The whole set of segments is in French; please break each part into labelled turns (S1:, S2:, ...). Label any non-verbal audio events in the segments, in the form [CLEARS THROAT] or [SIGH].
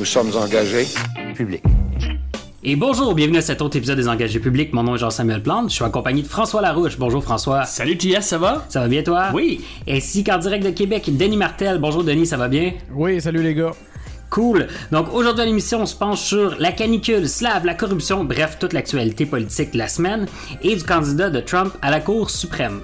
S1: Nous sommes engagés.
S2: public.
S3: Et bonjour, bienvenue à cet autre épisode des Engagés publics. Mon nom est Jean-Samuel Plante. Je suis accompagné de François Larouche. Bonjour François.
S4: Salut JS, ça va?
S3: Ça va bien toi?
S4: Oui.
S3: Ainsi qu'en direct de Québec, Denis Martel. Bonjour Denis, ça va bien?
S5: Oui, salut les gars.
S3: Cool. Donc aujourd'hui à l'émission, on se penche sur la canicule, slave, la corruption, bref, toute l'actualité politique de la semaine et du candidat de Trump à la Cour suprême.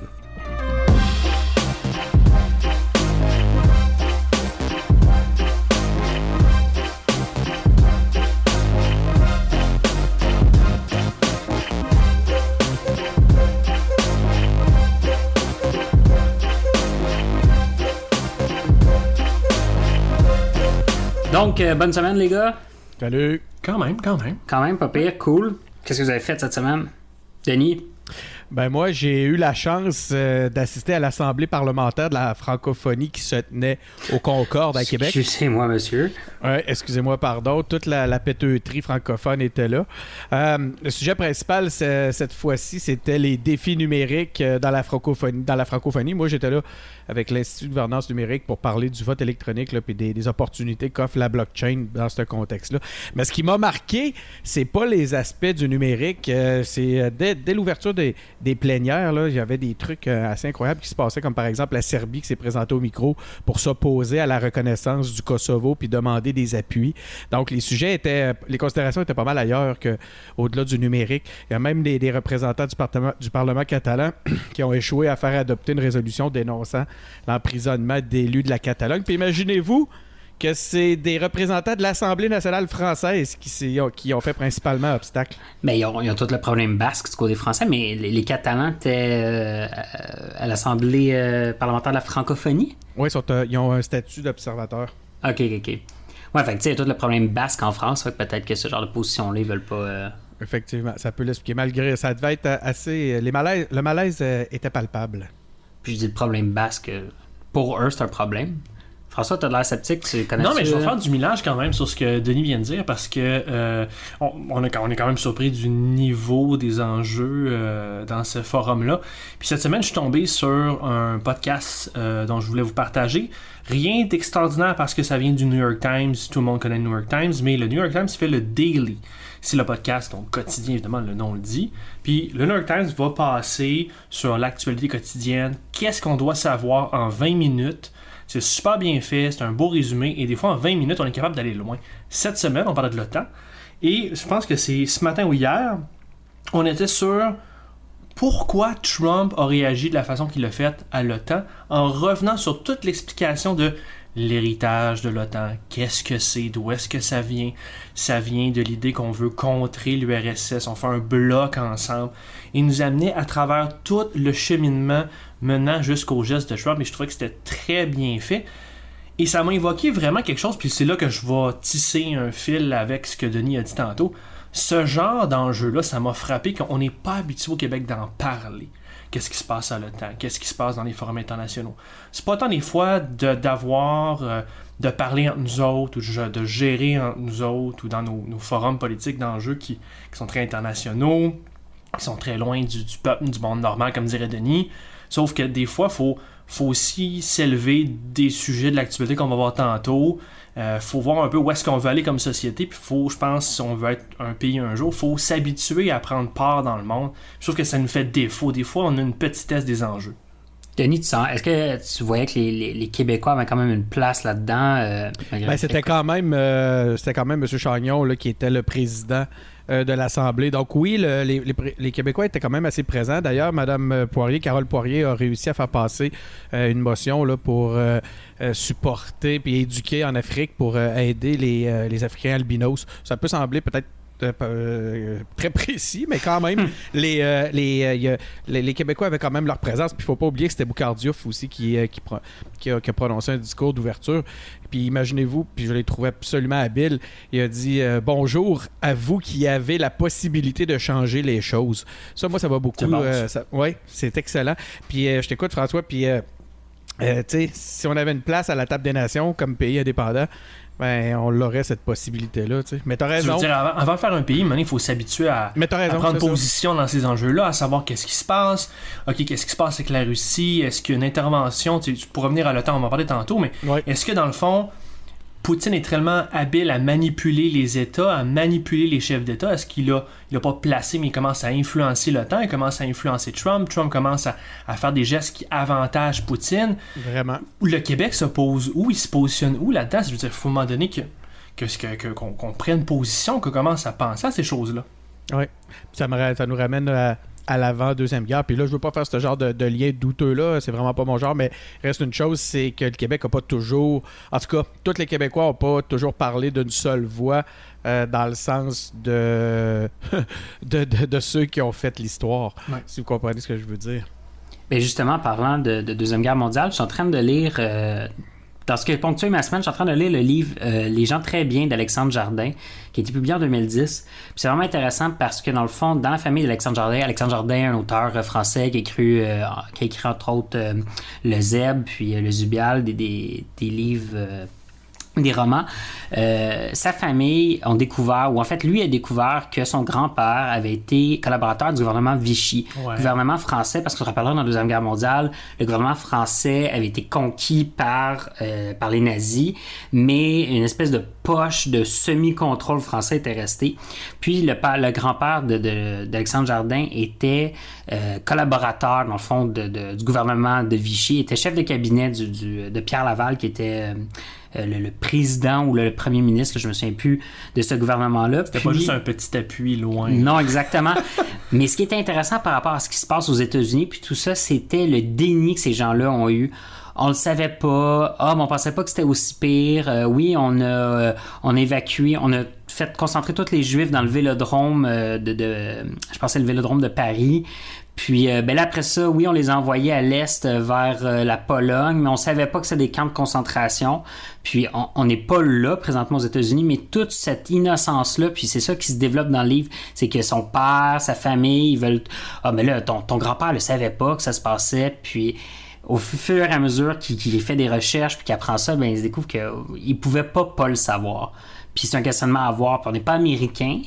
S3: Donc, euh, bonne semaine les gars.
S5: Salut.
S4: Quand même, quand même.
S3: Quand même, pas pire, cool. Qu'est-ce que vous avez fait cette semaine? Denis?
S5: Ben moi, j'ai eu la chance euh, d'assister à l'Assemblée parlementaire de la francophonie qui se tenait au Concorde à Québec.
S3: Excusez-moi, monsieur.
S5: Ouais, excusez-moi, pardon. Toute la, la péteuterie francophone était là. Euh, le sujet principal cette fois-ci, c'était les défis numériques euh, dans la francophonie. Dans la francophonie, moi, j'étais là avec l'Institut de gouvernance numérique pour parler du vote électronique et des, des opportunités qu'offre la blockchain dans ce contexte-là. Mais ce qui m'a marqué, c'est pas les aspects du numérique. euh, c'est dès, dès l'ouverture des, des plénières, il y avait des trucs euh, assez incroyables qui se passaient, comme par exemple la Serbie qui s'est présentée au micro pour s'opposer à la reconnaissance du Kosovo puis demander des appuis. Donc les sujets étaient, les considérations étaient pas mal ailleurs que au-delà du numérique. Il y a même des, des représentants du Parlement, du Parlement catalan [CLEARS THROAT] qui ont échoué à faire adopter une résolution dénonçant l'emprisonnement d'élus de la Catalogne. Puis imaginez-vous que c'est des représentants de l'Assemblée nationale française qui, qui ont fait principalement obstacle.
S3: Ben, ils ont, ils ont tout le problème basque du côté français, mais les, les Catalans étaient euh, à l'Assemblée euh, parlementaire de la francophonie?
S5: Oui, ils, euh, ils ont un statut d'observateur.
S3: Ok, ok, ok. Ouais, fait que tu sais, il y a tout le problème basque en France, fait que peut-être que ce genre de position-là, ils veulent pas.
S5: Effectivement, ça peut l'expliquer. Malgré, ça devait être assez. Les malaises, le malaise était palpable.
S3: Puis je dis le problème basque, pour eux, c'est un problème. François, t'as de l'air sceptique, tu connais
S4: Non, mais je vais faire du millage quand même sur ce que Denis vient de dire parce que euh, on, est, on est quand même surpris du niveau des enjeux euh, dans ce forum-là. Puis cette semaine, je suis tombé sur un podcast euh, dont je voulais vous partager. Rien d'extraordinaire parce que ça vient du New York Times, tout le monde connaît le New York Times, mais le New York Times fait le Daily. C'est le podcast, donc quotidien, évidemment, le nom le dit. Puis le New York Times va passer sur l'actualité quotidienne, qu'est-ce qu'on doit savoir en 20 minutes. C'est super bien fait, c'est un beau résumé, et des fois en 20 minutes, on est capable d'aller loin. Cette semaine, on parlait de l'OTAN, et je pense que c'est ce matin ou hier, on était sur pourquoi Trump a réagi de la façon qu'il a fait à l'OTAN en revenant sur toute l'explication de l'héritage de l'OTAN. Qu'est-ce que c'est? D'où est-ce que ça vient? Ça vient de l'idée qu'on veut contrer l'URSS. On fait un bloc ensemble. Il nous amenait à travers tout le cheminement menant jusqu'au geste de Trump et je trouvais que c'était très bien fait. Et ça m'a évoqué vraiment quelque chose, puis c'est là que je vais tisser un fil avec ce que Denis a dit tantôt. Ce genre d'enjeu-là, ça m'a frappé qu'on n'est pas habitué au Québec d'en parler. Qu'est-ce qui se passe à l'OTAN? Qu'est-ce qui se passe dans les forums internationaux? C'est pas tant des fois de- d'avoir, euh, de parler entre nous autres, ou de, de gérer entre nous autres, ou dans nos, forums politiques d'enjeux qui, sont très internationaux, qui sont très loin du peuple, du monde normal, comme dirait Denis. Sauf que des fois, il faut, faut aussi s'élever des sujets de l'actualité qu'on va voir tantôt. Euh, faut voir un peu où est-ce qu'on veut aller comme société. Puis faut, je pense, si on veut être un pays un jour, faut s'habituer à prendre part dans le monde. Je trouve que ça nous fait défaut. Des fois, on a une petitesse des enjeux.
S3: Denis, tu sens, est-ce que tu voyais que les, les- les Québécois avaient quand même une place là-dedans? euh,
S5: Ben, c'était quand même euh, c'était quand même M. Chagnon là, qui était le président euh, de l'Assemblée. Donc oui, le- les, Québécois étaient quand même assez présents. D'ailleurs, Mme Poirier, Carole Poirier, a réussi à faire passer euh, une motion là, pour euh, euh, supporter puis éduquer en Afrique pour euh, aider les, euh, les Africains albinos. Ça peut sembler peut-être euh, euh, très précis, mais quand même, les, euh, les, euh, les, les Québécois avaient quand même leur présence. Puis il faut pas oublier que c'était Boucardiouf aussi qui, qui, a, qui a prononcé un discours d'ouverture. Puis imaginez-vous, puis je l'ai trouvé absolument habile, il a dit Bonjour à vous qui avez la possibilité de changer les choses. Ça, moi, ça va beaucoup. Ouais, c'est excellent. Puis je t'écoute, François, puis euh, tu sais, si on avait une place à la table des nations comme pays indépendant, ben, on l'aurait cette possibilité-là, tu sais. Mais t'as
S4: Je veux
S5: raison.
S4: dire, avant, avant de faire un pays, maintenant, il faut s'habituer à,
S5: raison.
S4: prendre
S5: ça.
S4: position dans ces enjeux-là, à savoir qu'est-ce qui se passe. OK, qu'est-ce qui se passe avec la Russie? Est-ce qu'une intervention, tu sais, pour revenir à l'OTAN, on va en parler tantôt, mais
S5: Ouais.
S4: est-ce que dans le fond, Poutine est tellement habile à manipuler les États, à manipuler les chefs d'État. Est-ce qu'il a, il a pas placé, mais il commence à influencer l'OTAN, il commence à influencer Trump. Trump commence à, à faire des gestes qui avantagent Poutine.
S5: Vraiment.
S4: Le Québec se pose où? Il se positionne où là-dedans? Je veux dire, il faut un moment donné que, que, qu'on, qu'on prenne position, qu'on commence à penser à ces choses-là.
S5: Oui. Ça, me ça nous ramène à, à l'avant Deuxième Guerre. Puis là, je veux pas faire ce genre de, de lien douteux-là. C'est vraiment pas mon genre. Mais reste une chose, c'est que le Québec a pas toujours... En tout cas, tous les Québécois ont pas toujours parlé d'une seule voix euh, dans le sens de... [LAUGHS] de, de- de ceux qui ont fait l'histoire.
S4: Ouais.
S5: Si vous comprenez ce que je veux dire.
S3: Ben justement, parlant de, de Deuxième Guerre mondiale, je suis en train de lire, euh, dans ce qui a ponctué ma semaine, je suis en train de lire le livre euh, Les gens très bien d'Alexandre Jardin, qui a été publié en 2010. Puis c'est vraiment intéressant parce que, dans le fond, dans la famille d'Alexandre Jardin, Alexandre Jardin, un auteur euh, français qui a écrit, euh, qui a écrit entre autres Le Zeb, puis Le Zubial, des, des livres... des romans, euh, sa famille ont découvert, ou en fait lui a découvert que son grand-père avait été collaborateur du gouvernement Vichy,
S4: Ouais.
S3: gouvernement français, parce qu'on se rappellera dans la Deuxième Guerre mondiale, le gouvernement français avait été conquis par, euh, par les nazis, mais une espèce de poche de semi-contrôle français était restée. Puis le, père- le grand-père de- de- d'Alexandre Jardin était euh, collaborateur, dans le fond, de- de- du gouvernement de Vichy, était chef de cabinet du- du- de Pierre Laval, qui était... euh, le, le président ou le, premier ministre, je me souviens plus de ce gouvernement-là.
S4: C'était pas juste un petit appui loin.
S3: non, exactement. [LAUGHS] Mais ce qui est intéressant par rapport à ce qui se passe aux États-Unis, puis tout ça, c'était le déni que ces gens-là ont eu. On le savait pas. Ah, mais on pensait pas que c'était aussi pire. Euh, oui, on a, euh, on a évacué, on a fait concentrer tous les Juifs dans le vélodrome euh, de, de, je pensais le vélodrome de Paris. Puis, euh, ben là, après ça, oui, on les a envoyés à l'est euh, vers la Pologne, mais on savait pas que c'était des camps de concentration. Puis, on- n'est pas là présentement aux États-Unis, mais toute cette innocence-là, puis c'est ça qui se développe dans le livre, c'est que son père, sa famille, ils veulent. Ah, mais là, ton, ton grand-père le savait pas que ça se passait, puis au fur et à mesure qu'il qu'il fait des recherches puis qu'il apprend ça, ben il se découvre qu'il pouvait pas pas le savoir. Puis c'est un questionnement à avoir. Puis on n'est pas américain.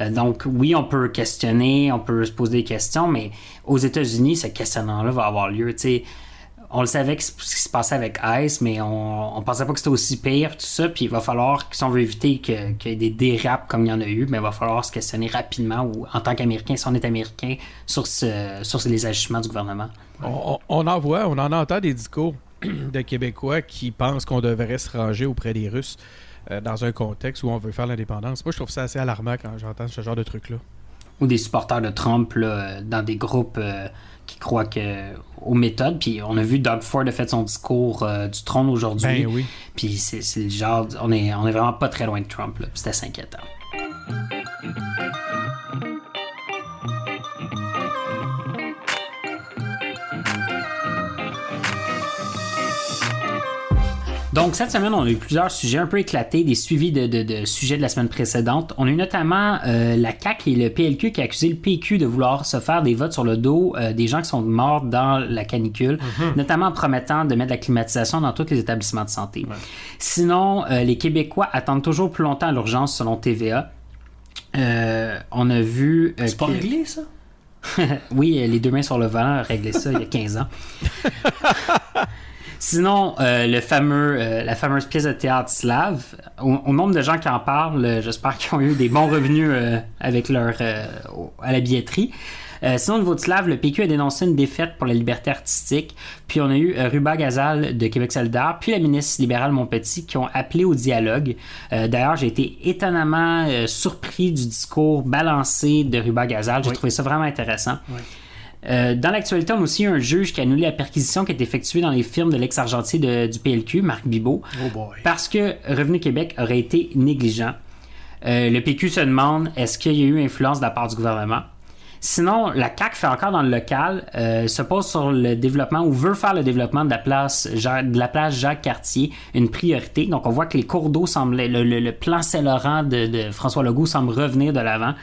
S3: Euh, donc oui, on peut questionner, on peut se poser des questions, mais aux États-Unis, ce questionnement-là va avoir lieu. Tu sais, on le savait ce qui se passait avec Ice, mais on, on pensait pas que c'était aussi pire, tout ça. Puis il va falloir, si on veut éviter qu'il y ait des dérapes comme il y en a eu, mais il va falloir se questionner rapidement, ou en tant qu'Américain, si on est Américain, sur, ce, sur les agissements du gouvernement.
S5: On- on en voit, on en entend des discours [CLEARS THROAT] de Québécois qui pensent qu'on devrait se ranger auprès des Russes euh, dans un contexte où on veut faire l'indépendance. Moi, je trouve ça assez alarmant quand j'entends ce genre de truc-là.
S3: ou des supporters de Trump là, dans des groupes euh, qui croient que, aux méthodes. Puis on a vu Doug Ford a fait son discours euh, du trône aujourd'hui.
S5: Ben oui.
S3: Puis c'est le genre, on est, on est vraiment pas très loin de Trump. là. C'est assez inquiétant. Donc, cette semaine, on a eu plusieurs sujets un peu éclatés, des suivis de, de- de sujets de la semaine précédente. On a eu notamment euh, la CAQ et le PLQ qui a accusé le PQ de vouloir se faire des votes sur le dos euh, des gens qui sont morts dans la canicule, notamment en promettant de mettre de la climatisation dans tous les établissements de santé. Sinon, euh, les Québécois attendent toujours plus longtemps à l'urgence selon TVA. On a vu.
S4: C'est pas réglé, ça? [LAUGHS]
S3: oui, les deux mains sur le volant a réglé ça il y a 15 ans. [LAUGHS] Sinon, euh, le fameux, euh, la fameuse pièce de théâtre slave, au, au nombre de gens qui en parlent, euh, j'espère qu'ils ont eu des bons revenus euh, avec leur euh, à la billetterie. Euh, sinon, au niveau de Slave, le PQ a dénoncé une défaite pour la liberté artistique. Puis on a eu euh, Ruba Gazal de Québec solidaire, puis la ministre libérale Montpetit qui ont appelé au dialogue. Euh, D'ailleurs, j'ai été étonnamment euh, surpris du discours balancé de Ruba Gazal. J'ai
S4: Oui.
S3: trouvé ça vraiment intéressant. Euh, dans l'actualité, on a aussi un juge qui a annulé la perquisition qui a été effectuée dans les firmes de l'ex-argentier du PLQ, Marc Bibot,
S4: Oh
S3: parce que Revenu Québec aurait été négligent. Euh, le PQ se demande est-ce qu'il y a eu influence de la part du gouvernement? Sinon, la CAC fait encore dans le local, euh, se pose sur le développement ou veut faire le développement de la place, de la place Jacques Cartier une priorité. Donc, on voit que les cours d'eau semblent, le, le- le plan Saint-Laurent de, de François Legault semble revenir de l'avant.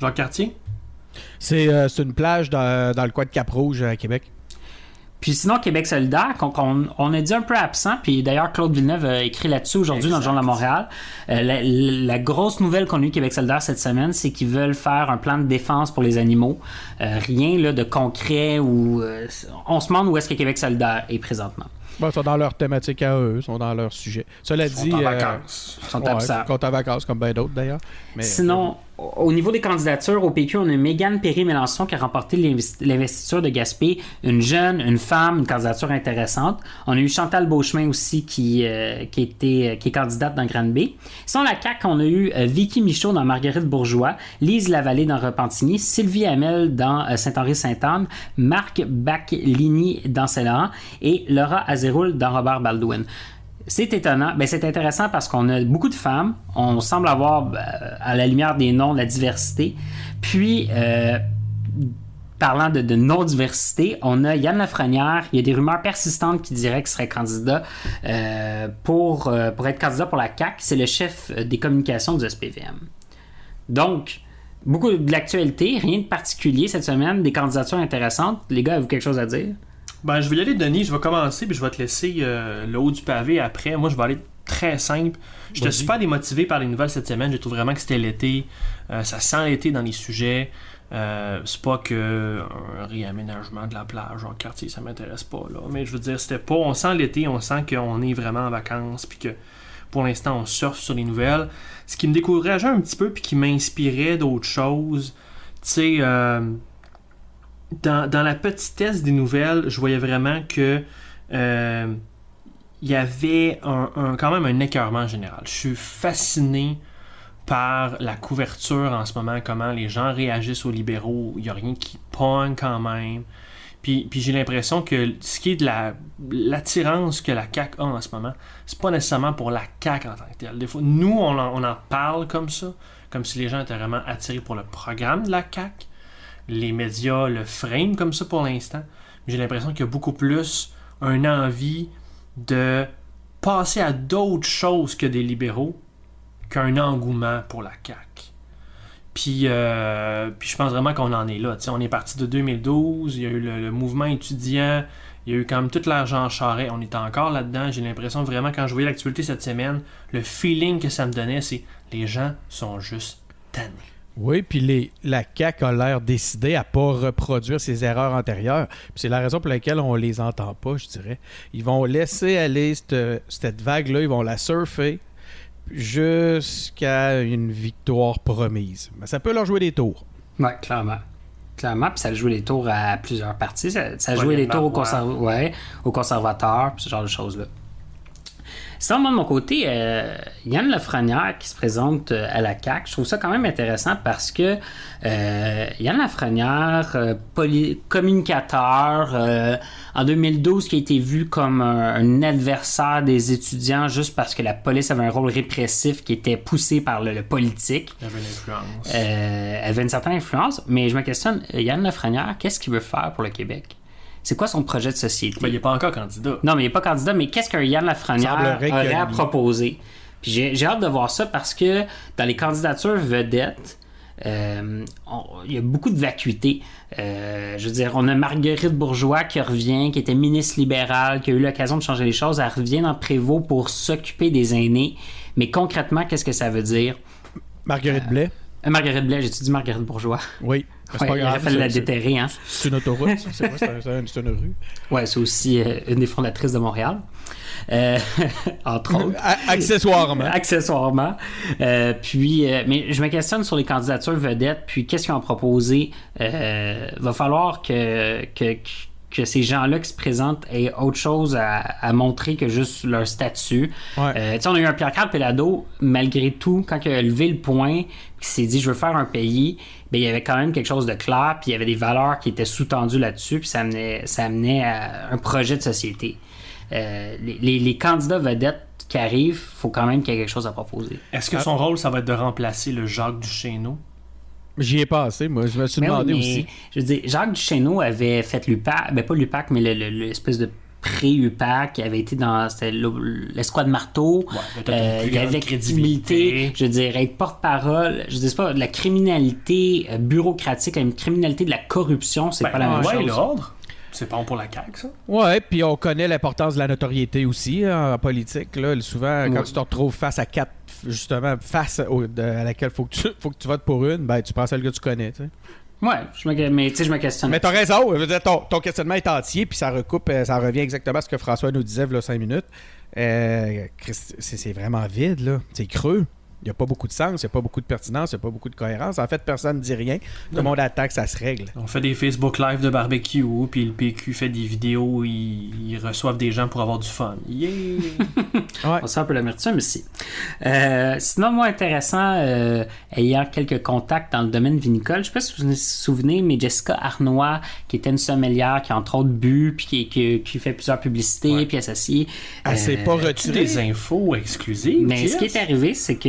S4: Jacques Cartier?
S5: C'est euh, c'est une plage dans, dans le coin de Cap-Rouge à Québec.
S3: Puis sinon, Québec solidaire, qu'on, qu'on- on a dit un peu absent, puis d'ailleurs Claude Villeneuve a écrit là-dessus aujourd'hui dans le Journal de Montréal. Euh, la, la grosse nouvelle qu'on a eu Québec solidaire cette semaine, c'est qu'ils veulent faire un plan de défense pour les animaux. Euh, rien là, de concret ou... euh, on se demande où est-ce que Québec solidaire est présentement.
S5: Bon, ils sont dans leur thématique à eux, ils sont dans leur sujet. Cela
S4: Ils sont
S5: dit.
S4: en
S5: euh,
S4: vacances.
S3: Ils sont
S5: ouais,
S3: absents.
S5: ils sont en vacances comme bien d'autres d'ailleurs. Mais-
S3: Sinon, au niveau des candidatures au PQ, on a Mégane Perry-Mélenchon qui a remporté l'investi- l'investiture de Gaspé. Une jeune, une femme, une candidature intéressante. On a eu Chantal Beauchemin aussi qui, euh, qui, était, qui est candidate dans Grande-Bay. Sinon, la CAQ, on a eu euh, Vicky Michaud dans Marguerite Bourgeois, Lise Lavallée dans Repentigny, Sylvie Hamel dans euh, Saint-Henri-Sainte-Anne, Marc Baclini dans Saint-Laurent et Laura Azeroul dans Robert Baldwin. C'est étonnant, ben c'est intéressant parce qu'on a beaucoup de femmes, on semble avoir ben, à la lumière des noms la diversité. Puis euh, parlant de, de non-diversité, on a Yann Lafrenière, il y a des rumeurs persistantes qui diraient qu'il serait candidat euh, pour, euh, pour être candidat pour la CAC, c'est le chef euh, des communications du SPVM. Donc, beaucoup de l'actualité, rien de particulier cette semaine, des candidatures intéressantes. Les gars, avez-vous quelque chose à dire?
S4: Ben, je vais y aller, Denis. Je vais commencer, puis je vais te laisser euh, le haut du pavé après. Moi, je vais aller très simple. J'étais super démotivé par les nouvelles cette semaine. Je trouve vraiment que c'était l'été. Euh, ça sent l'été dans les sujets. Euh, c'est pas que un réaménagement de la plage en quartier, ça m'intéresse pas. Là. Mais je veux dire, c'était pas. On sent l'été, on sent qu'on est vraiment en vacances, puis que pour l'instant, on surfe sur les nouvelles. Ce qui me décourageait un petit peu, puis qui m'inspirait d'autres choses. Tu sais, euh, dans, la petitesse des nouvelles, je voyais vraiment que euh, y avait quand même un écœurement général. Je suis fasciné par la couverture en ce moment, comment les gens réagissent aux libéraux. Il n'y a rien qui pogne quand même. Puis, puis j'ai l'impression que ce qui est de la l'attirance que la CAQ a en ce moment, c'est pas nécessairement pour la CAQ en tant que telle. Des fois, nous, on en, on en parle comme ça, comme si les gens étaient vraiment attirés pour le programme de la CAQ. Les médias le frame comme ça pour l'instant. J'ai l'impression qu'il y a beaucoup plus un envie de passer à d'autres choses que des libéraux qu'un engouement pour la CAQ. Puis, euh, puis je pense vraiment qu'on en est là. On est parti de 2012, il y a eu le, le mouvement étudiant, il y a eu quand même tout l'argent charret, on est encore là-dedans. J'ai l'impression vraiment, quand je voyais l'actualité cette semaine, le feeling que ça me donnait, c'est les gens sont juste tannés.
S5: Oui, puis les, la CAQ a l'air décidée à pas reproduire ses erreurs antérieures. Puis c'est la raison pour laquelle on les entend pas, je dirais. Ils vont laisser aller cette, cette vague-là, ils vont la surfer jusqu'à une victoire promise. Mais ça peut leur jouer des tours.
S3: Ouais, clairement. Clairement, puis ça a joué les tours à plusieurs parties. Ça, ça a joué les tours aux,
S4: Marois.
S3: conserv- ouais, aux conservateurs, puis ce genre de choses-là. Sinon, moi, de mon côté, euh, Yann Lafrenière qui se présente euh, à la CAQ, je trouve ça quand même intéressant parce que euh, Yann Lafrenière, euh, communicateur, en 2012, qui a été vu comme un, un adversaire des étudiants juste parce que la police avait un rôle répressif qui était poussé par le- le politique.
S4: Il avait une influence.
S3: Elle avait une certaine influence, mais je me questionne, Yann Lafrenière, qu'est-ce qu'il veut faire pour le Québec? C'est quoi son projet de société?
S4: Ben, il n'est pas encore candidat.
S3: Non, mais il n'est pas candidat, mais qu'est-ce qu'un Yann Lafrenière aurait à proposer? Puis j'ai j'ai hâte de voir ça parce que dans les candidatures vedettes, euh, on- il y a beaucoup de vacuité. Euh, je veux dire, on a Marguerite Bourgeois qui revient, qui était ministre libérale, qui a eu l'occasion de changer les choses. Elle revient dans Prévost pour s'occuper des aînés. Mais concrètement, qu'est-ce que ça veut dire?
S5: Marguerite Blais,
S3: Euh, Marguerite Blais, j'ai-tu dit Marguerite Bourgeois?
S5: oui. C'est
S3: Ouais,
S5: pas grave.
S3: la
S5: c'est-
S3: déterrer, hein?
S5: C'est une autoroute, c'est quoi? C'est un- c'est un- c'est une rue.
S3: Ouais, c'est aussi euh, une des fondatrices de Montréal. Euh, [LAUGHS] entre autres.
S5: Accessoirement.
S3: Accessoirement. Euh, puis, mais je me questionne sur les candidatures vedettes, puis qu'est-ce qu'ils ont proposé? Va falloir que, que, que ces gens-là qui se présentent aient autre chose à, à montrer que juste leur statut.
S5: Ouais.
S3: Euh, tu sais, on a eu un Pierre-Carl Pelado, malgré tout, quand il a levé le point, qui s'est dit je veux faire un pays, ben, il y avait quand même quelque chose de clair, puis il y avait des valeurs qui étaient sous-tendues là-dessus, puis ça amenait, ça amenait à un projet de société. Euh, les, les- les candidats vedettes qui arrivent, faut quand même qu'il y ait quelque chose à proposer.
S4: Est-ce que son rôle, ça va être de remplacer le Jacques Duchesneau?
S5: J'y ai passé, moi. Je me suis
S3: Mais oui,
S5: demandé
S3: mais,
S5: aussi.
S3: Je veux dire, Jacques Duchesneau avait fait l'UPAC, ben pas l'UPAC, mais le- le- l'espèce de pré-UPAC, qui avait été dans l'escouade marteau.
S4: Ouais, une
S3: Euh, il avait
S4: crédibilité.
S3: crédibilité. Je veux dire, être porte-parole. Je veux dire, c'est pas de la criminalité euh, bureaucratique, la criminalité de la corruption, c'est
S4: Ben,
S3: pas la même
S4: ouais,
S3: chose.
S4: l'ordre. C'est pas bon pour la CAQ, ça?
S5: Ouais, puis on connaît l'importance de la notoriété aussi hein, en politique. Là. Souvent, quand
S3: Ouais.
S5: tu te retrouves face à quatre, justement, face au- de- à laquelle faut que tu faut que tu votes pour une, ben tu prends celle que tu connais. tu sais.
S3: Ouais, je me, mais tu sais, je me questionne.
S5: Mais t'as raison, je veux dire, ton, ton questionnement est entier, puis ça recoupe, euh, ça revient exactement à ce que François nous disait il y a 5 minutes. Euh, c'est vraiment vide, là. C'est creux. Il n'y a pas beaucoup de sens, il n'y a pas beaucoup de pertinence, il n'y a pas beaucoup de cohérence. En fait, personne ne dit rien. Tout le monde attaque, ça se règle.
S4: On fait des Facebook Live de barbecue, puis le PQ fait des vidéos, ils, ils reçoivent des gens pour avoir du fun. Yeah! [LAUGHS]
S5: Ouais.
S3: On sent un peu l'amertume ici. Euh, sinon, moi, intéressant, euh, ayant quelques contacts dans le domaine vinicole, je sais pas si vous vous souvenez, mais Jessica Arnois, qui était une sommelière, qui a entre autres bu, puis qui, qui, qui fait plusieurs publicités,
S4: Ouais.
S3: puis associée.
S5: Elle s'est pas retirée?
S4: des infos exclusives?
S3: Mais ce qui est arrivé, c'est que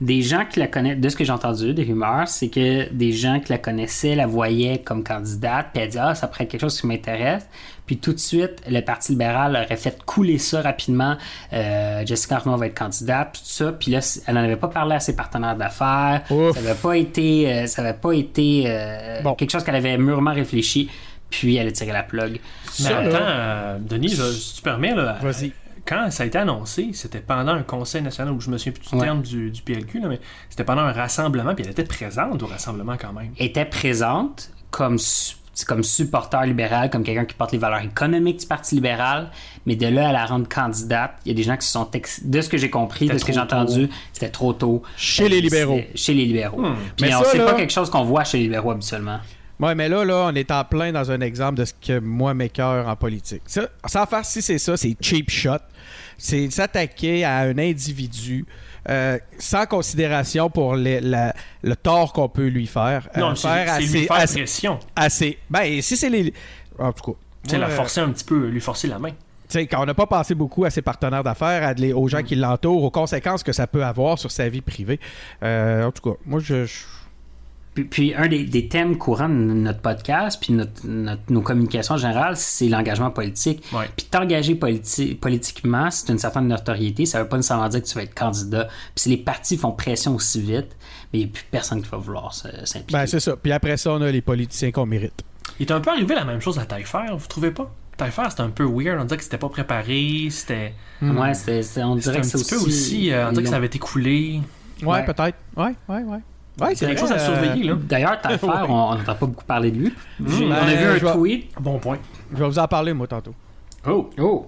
S3: des gens qui la connaissent, de ce que j'ai entendu, des rumeurs, c'est que des gens qui la connaissaient la voyaient comme candidate, puis elle dit Ah, ça pourrait être quelque chose qui m'intéresse. Puis tout de suite, le Parti libéral aurait fait couler ça rapidement. Euh, Jessica Arnaud va être candidate, puis tout ça. Puis là, elle n'en avait pas parlé à ses partenaires d'affaires. Ça n'avait pas été, euh, ça avait pas été euh,
S5: Bon.
S3: quelque chose qu'elle avait mûrement réfléchi. Puis elle a tiré la plug.
S4: Mais
S5: Ça,
S4: attends,
S5: là-
S4: euh, Denis, je- si tu permets, là,
S5: Vas-y.
S4: Quand ça a été annoncé, c'était pendant un conseil national où je me souviens plus du
S3: Ouais.
S4: terme du, du PLQ, là, mais c'était pendant un rassemblement, puis elle était présente au rassemblement quand même.
S3: était présente comme, su- comme supporter libéral, comme quelqu'un qui porte les valeurs économiques du Parti libéral, mais de là à la rendre candidate, il y a des gens qui se sont... ex- De ce que j'ai compris, de ce que j'ai entendu, c'était trop tôt.
S5: Chez les libéraux.
S3: Chez les libéraux.
S4: Hmm.
S3: Puis
S5: Mais
S3: on-
S5: ça,
S3: c'est
S5: là-
S3: pas quelque chose qu'on voit chez les libéraux habituellement.
S5: Ouais, mais là, là, on est en plein dans un exemple de ce que moi m'écœure en politique. Ça, sans faire si c'est ça, c'est cheap shot. C'est s'attaquer à un individu euh, sans considération pour les- la- le tort qu'on peut lui faire. Euh,
S4: non, c'est
S5: faire
S4: c'est lui faire pression.
S5: assez- Ben, si c'est les. En tout cas.
S4: Sais, la forcer un petit peu, lui forcer la main.
S5: tu sais, quand on n'a pas pensé beaucoup à ses partenaires d'affaires, aux gens qui l'entourent, aux conséquences que ça peut avoir sur sa vie privée. Euh, en tout cas, moi, je. je-
S3: Puis, puis un des, des thèmes courants de notre podcast, puis notre, notre- nos communications en général, c'est l'engagement politique.
S4: Ouais.
S3: Puis t'engager politi- politiquement, c'est une certaine notoriété. Ça veut pas nécessairement dire que tu vas être candidat. Puis si les partis font pression aussi vite, mais il n'y a plus personne qui va vouloir s'impliquer.
S5: Ben, c'est ça. Puis après ça, on a les politiciens qu'on mérite.
S4: Il est un peu arrivé la même chose à Taillefer, vous trouvez pas? Taillefer, c'était un peu weird, on dirait que c'était pas préparé, c'était...
S3: Ouais, c'est- c'est- on
S4: C'était
S3: dirait
S4: un
S3: que c'est
S4: petit peu aussi, euh, on dirait que ça avait été coulé.
S5: Ouais,
S3: Ouais.
S5: peut-être. Ouais, ouais, ouais. Ouais,
S4: C'est quelque chose à
S5: vrai,
S4: surveiller, là.
S3: D'ailleurs, Taillefer, [LAUGHS]
S5: Ouais.
S3: on n'entend pas beaucoup parler de lui.
S5: Ben,
S3: on a vu
S5: je
S3: un
S5: vais-
S3: tweet.
S4: Bon point.
S5: Je vais vous en parler, moi, tantôt.
S3: Oh! Oh!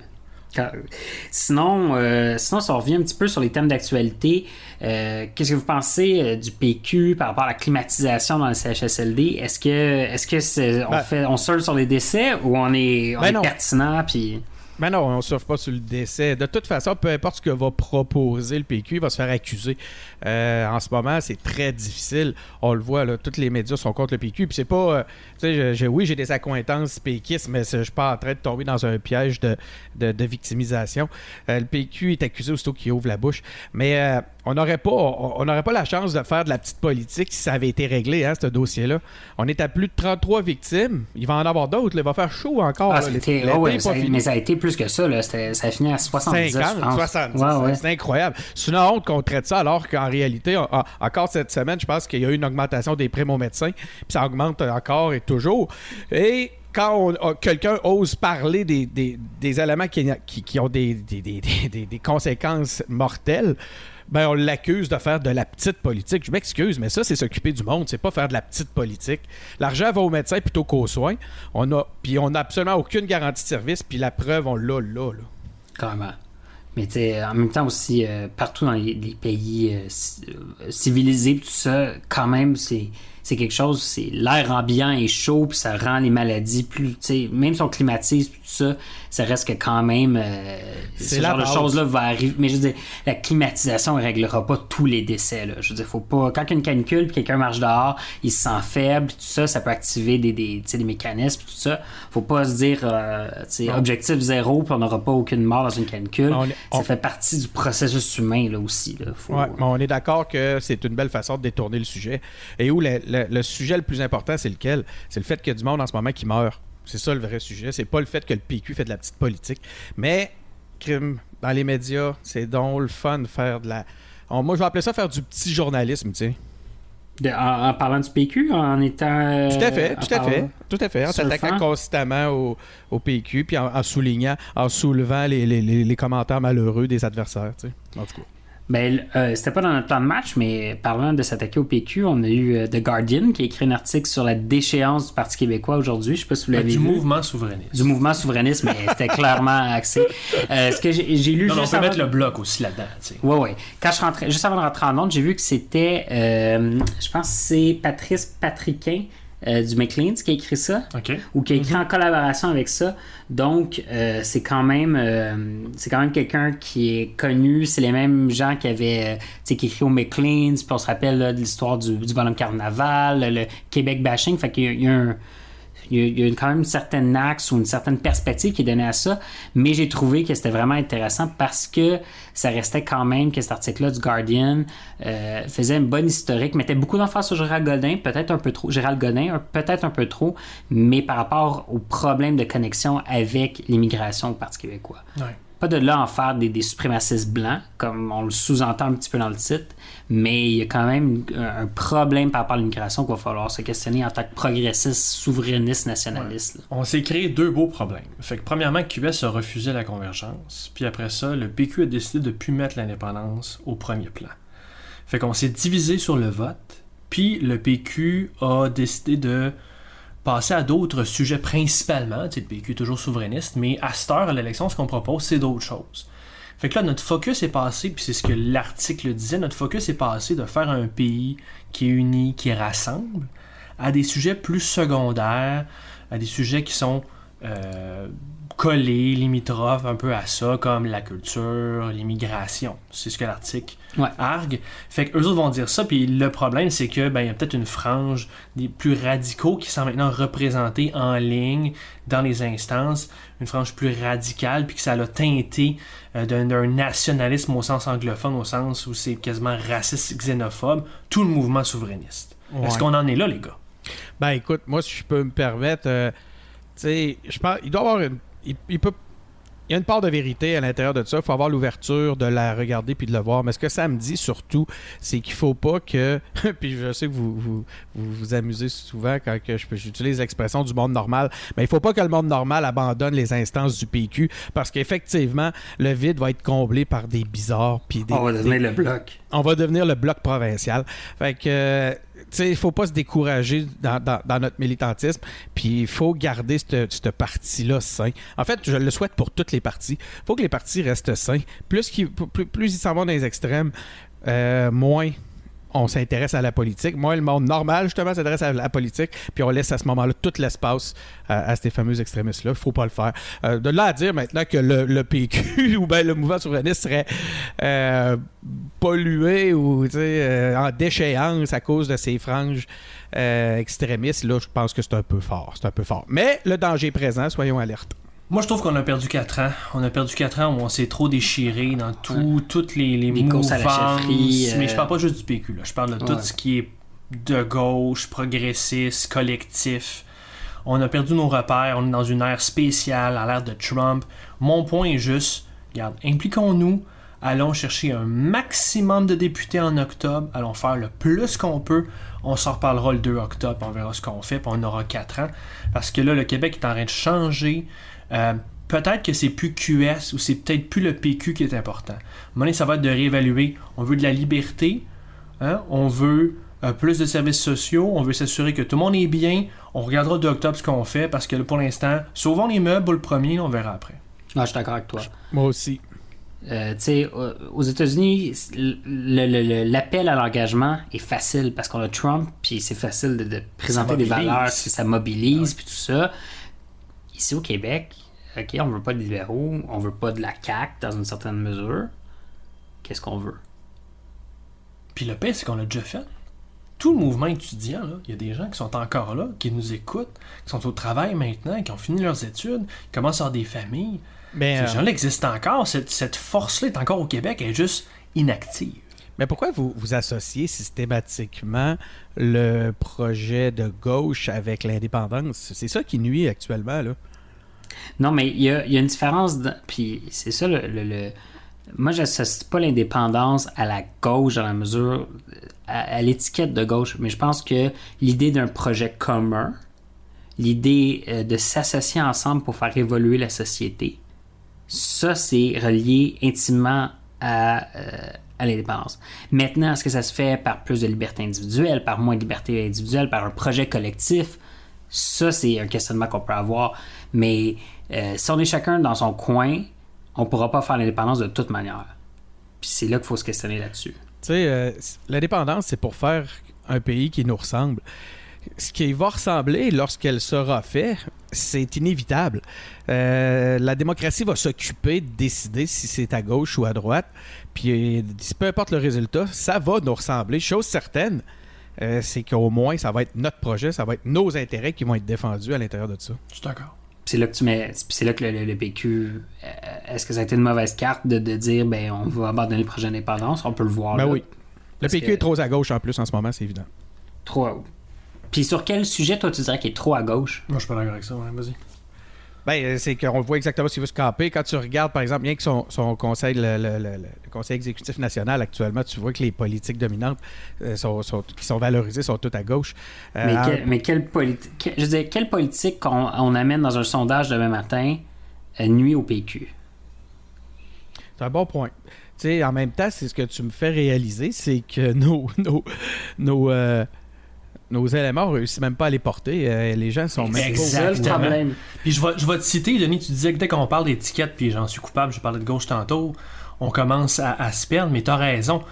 S3: Sinon, euh, sinon, si on revient un petit peu sur les thèmes d'actualité, euh, qu'est-ce que vous pensez euh, du PQ par rapport à la climatisation dans le CHSLD? Est-ce que, est-ce que on,
S5: Ben-
S3: fait, on sur les décès ou on est, on
S5: Ben
S3: est pertinent? Puis...
S5: Mais non, on ne surfe pas sur le décès. De toute façon, peu importe ce que va proposer le PQ, il va se faire accuser. Euh, en ce moment, c'est très difficile. On le voit, tous les médias sont contre le PQ. Puis c'est pas. euh, sais, je- je- oui, j'ai des accointances péquistes, mais je suis pas en train de tomber dans un piège de, de- de victimisation. Euh, le PQ est accusé aussitôt qu'il ouvre la bouche. Mais euh, on n'aurait pas, on n'aurait pas la chance de faire de la petite politique si ça avait été réglé, hein, ce dossier-là. On est à plus de 33 victimes. Il va en avoir d'autres. Il va faire chaud encore.
S3: Ah,
S5: là.
S3: oh ouais, ça- mais ça a été plus que ça. Là. Ça a fini à 70,
S5: 50,
S3: je pense.
S5: 70.
S3: Ouais, ouais.
S5: C'est incroyable. C'est une honte qu'on traite ça alors qu'en réalité, on- encore cette semaine, je pense qu'il y a eu une augmentation des primes aux médecins. Puis ça augmente encore et toujours. Et quand quelqu'un ose parler des, des- éléments qui, qui- ont des, des- conséquences mortelles, ben on l'accuse de faire de la petite politique. Je m'excuse, mais ça, c'est s'occuper du monde, c'est pas faire de la petite politique. L'argent va aux médecins plutôt qu'aux soins. On a, puis on n'a absolument aucune garantie de service, puis la preuve, on l'a là, là.
S3: Carrément. Mais en même temps aussi, euh, partout dans les, pays euh, euh, civilisés, tout ça, quand même, c'est c'est quelque chose, c'est l'air ambiant est chaud, puis ça rend les maladies plus, tu sais, même si on climatise, tout ça, ça reste que quand même, euh,
S5: C'est
S3: ce
S5: la
S3: genre de choses-là va arriver. Mais je veux dire, la climatisation ne réglera pas tous les décès, là. Je veux dire, faut pas, quand il y a une canicule, puis quelqu'un marche dehors, il se sent faible, tout ça, ça peut activer des, des, des mécanismes, tout ça. Faut pas se dire, euh, tu sais,
S5: Non.
S3: objectif zéro, puis on n'aura pas aucune mort dans une canicule.
S5: On est-
S3: Ça fait partie du processus humain, là, aussi, là. Faut-
S5: Ouais, mais on est d'accord que c'est une belle façon de détourner le sujet. Et où le, le- le sujet le plus important, c'est lequel? C'est le fait qu'il y a du monde en ce moment qui meurt. C'est ça le vrai sujet. C'est pas le fait que le PQ fait de la petite politique. Mais, crime, dans les médias, c'est donc le fun de faire de la. on- moi, je vais appeler ça faire du petit journalisme, tu sais.
S3: De- en, en parlant du PQ, en étant. euh,
S5: Tout à fait, tout à fait, tout à fait. En s'attaquant constamment au, au PQ, puis en, en soulignant, en soulevant les, les- les- les commentaires malheureux des adversaires, tu sais. En tout cas.
S3: Ben, euh, c'était pas dans notre plan de match, mais parlant de s'attaquer au PQ, on a eu euh, The Guardian qui a écrit un article sur la déchéance du Parti québécois aujourd'hui. Je sais pas si vous l'avez
S4: Du
S3: vu.
S4: mouvement souverainiste.
S3: Du mouvement souverainiste, mais c'était [LAUGHS] clairement axé. Euh, ce que j'ai lu
S4: Non, non, on
S3: juste
S4: peut
S3: avant...
S4: mettre le bloc aussi là-dedans. tu sais.
S3: Ouais, ouais. Quand je rentrais, juste avant de rentrer en onde, j'ai vu que c'était, euh, je pense que c'est Patrice Patriquin euh, du McLean's qui a écrit ça, ou qui a écrit en collaboration avec ça. Donc, euh, c'est quand même, euh, c'est quand même quelqu'un qui est connu. C'est les mêmes gens qui avaient, qui écrit au McLean's. Puis on se rappelle là, de l'histoire du, du bonhomme carnaval, le, le Québec bashing. Fait qu'il y a- il y a un il y, a, il y a quand même une certaine axe ou une certaine perspective qui est donnée à ça, mais j'ai trouvé que c'était vraiment intéressant parce que ça restait quand même que cet article-là du Guardian euh, faisait une bonne historique, mettait beaucoup d'emphase sur Gérald Godin, peut-être un peu trop, Gérald Godin, peut-être un peu trop, mais par rapport au problème de connexion avec l'immigration au Parti québécois.
S4: Ouais.
S3: Pas de là en faire des, des suprémacistes blancs, comme on le sous-entend un petit peu dans le titre, mais il y a quand même un, problème par rapport à l'immigration qu'il va falloir se questionner en tant que progressiste, souverainiste, nationaliste.
S4: On s'est créé deux beaux problèmes. Fait que premièrement, QS a refusé la convergence, puis après ça, le PQ a décidé de plus mettre l'indépendance au premier plan. Fait qu'on s'est divisé sur le vote, puis le PQ a décidé de passer à d'autres sujets principalement. Tu le PQ est toujours souverainiste, mais à cette heure, à l'élection, ce qu'on propose, c'est d'autres choses. Fait que là, notre focus est passé, puis c'est ce que l'article disait, notre focus est passé de faire un pays qui est uni, qui rassemble, à des sujets plus secondaires, à des sujets qui sont euh, collés, limitrophes un peu à ça, comme la culture, l'immigration. C'est ce que l'article
S3: Ouais.
S4: argue. Fait que eux autres vont dire ça, puis le problème, c'est que ben, il y a peut-être une frange des plus radicaux qui sont maintenant représentés en ligne dans les instances, une frange plus radicale, puis que ça l'a teinté euh, d'un d'un nationalisme au sens anglophone, au sens où c'est quasiment raciste, xénophobe, tout le mouvement souverainiste. Est-ce qu'on en est là, les gars?
S5: Ben écoute, moi si je peux me permettre, euh, tu sais, je pense, il doit y avoir une, il, il peut, il y a une part de vérité à l'intérieur de ça. Il faut avoir l'ouverture de la regarder puis de le voir. Mais ce que ça me dit surtout, c'est qu'il faut pas que, [LAUGHS] puis je sais que vous vous, vous, vous amusez souvent quand que je peux- j'utilise l'expression du monde normal, mais il faut pas que le monde normal abandonne les instances du PQ parce qu'effectivement le vide va être comblé par des bizarres puis des,
S3: On va
S5: des-
S3: devenir le bloc.
S5: on va devenir le bloc provincial. Fait que, euh, il faut pas se décourager dans, dans- notre militantisme, puis il faut garder cette, partie-là sain. En fait, je le souhaite pour toutes les parties. Il faut que les partis restent sains. Plus, qu'ils- plus, plus ils s'en vont dans les extrêmes, euh, moins on s'intéresse à la politique. Moins le monde normal, justement, s'intéresse à la politique, puis on laisse à ce moment-là tout l'espace à, à ces fameux extrémistes-là. Il faut pas le faire. Euh, de là à dire maintenant que le, PQ [LAUGHS] ou le mouvement souverainiste serait euh, pollué ou euh, en déchéance à cause de ces franges euh, extrémistes, là, je pense que c'est un peu fort. C'est un peu fort. Mais le danger présent, soyons alertes.
S4: Moi, je trouve qu'on a perdu 4 ans. On a perdu 4 ans où on s'est trop déchiré dans tout, toutes les, les
S3: Les courses à la
S4: mouvances.
S3: chefferie, euh,
S4: Mais je parle pas juste du PQ, là. Je parle de tout ce qui est de gauche, progressiste, collectif. On a perdu nos repères. On est dans une ère spéciale, à l'ère de Trump. Mon point est juste, regarde, impliquons-nous. Allons chercher un maximum de députés en octobre. Allons faire le plus qu'on peut. On s'en reparlera le 2 octobre. On verra ce qu'on fait. Puis on aura 4 ans. Parce que là, le Québec est en train de changer. Euh, peut-être que c'est plus QS ou c'est peut-être plus le PQ qui est important. À un moment donné, ça va être de réévaluer. On veut de la liberté. hein, On veut euh, plus de services sociaux. On veut s'assurer que tout le monde est bien. On regardera de octobre ce qu'on fait parce que là, pour l'instant, sauvons les meubles pour le premier. On verra après.
S3: Ah, je suis d'accord avec toi.
S5: Moi aussi.
S3: Euh, tu sais, euh, aux États-Unis, l'appel à l'engagement est facile parce qu'on a Trump, puis c'est facile de, de présenter des valeurs, puis ça mobilise, puis tout ça. Ici au Québec, ok, on veut pas de libéraux, on veut pas de la CAQ dans une certaine mesure. Qu'est-ce qu'on veut?
S4: Puis le pire, c'est qu'on l'a déjà fait. Tout le mouvement étudiant, là, il y a des gens qui sont encore là, qui nous écoutent, qui sont au travail maintenant, qui ont fini leurs études, qui commencent à avoir des familles.
S5: Mais,
S4: Ces
S5: euh,
S4: gens-là existent encore. Cette, cette force-là est encore au Québec, elle est juste inactive.
S5: mais pourquoi vous, vous associez systématiquement le projet de gauche avec l'indépendance? C'est ça qui nuit actuellement, là.
S3: Non, mais il y a, une différence. Puis c'est ça le. le- le- Moi, pas l'indépendance à la gauche dans la mesure. à, à l'étiquette de gauche. Mais je pense que l'idée d'un projet commun, l'idée euh, de s'associer ensemble pour faire évoluer la société, ça, c'est relié intimement à, euh, à l'indépendance. Maintenant, est-ce que ça se fait par plus de liberté individuelle, par moins de liberté individuelle, par un projet collectif? Ça, c'est un questionnement qu'on peut avoir. Mais euh, si on est chacun dans son coin, on ne pourra pas faire l'indépendance de toute manière. Puis c'est là qu'il faut se questionner là-dessus.
S5: Tu sais, euh, l'indépendance, c'est pour faire un pays qui nous ressemble. Ce qui va ressembler lorsqu'elle sera faite, c'est inévitable. Euh, la démocratie va s'occuper de décider si c'est à gauche ou à droite. Puis peu importe le résultat, ça va nous ressembler. Chose certaine, euh, c'est qu'au moins, ça va être notre projet, ça va être nos intérêts qui vont être défendus à l'intérieur de ça.
S4: Je suis d'accord
S3: c'est là que tu mets c'est là que le, PQ est-ce que ça a été une mauvaise carte de, dire ben on va abandonner le projet d'indépendance? On peut le voir
S5: ben oui. Le PQ est trop à gauche en plus en ce moment c'est évident.
S3: Trop puis sur quel sujet toi tu dirais qu'il est trop à gauche?
S4: Moi je suis pas d'accord avec ça vas-y
S5: ben, euh, c'est qu'on voit exactement ce qu'il veut se camper. Quand tu regardes, par exemple, bien que son, conseil, le, conseil exécutif national actuellement, tu vois que les politiques dominantes euh, qui sont valorisées sont toutes à gauche.
S3: Euh, mais, quelle politique, je veux quelle politique qu'on on amène dans un sondage demain matin nuit au PQ?
S5: C'est un bon point. Tu sais, en même temps, c'est ce que tu me fais réaliser, c'est que [LAUGHS] nos, nos, nos nos éléments, on réussit même pas à les porter. Euh, les gens sont même
S4: Exactement. Puis je vais, je vais te citer, Denis, tu disais que dès qu'on parle d'étiquette, puis j'en suis coupable, je parlais de gauche tantôt, on commence à, se perdre, mais tu as raison.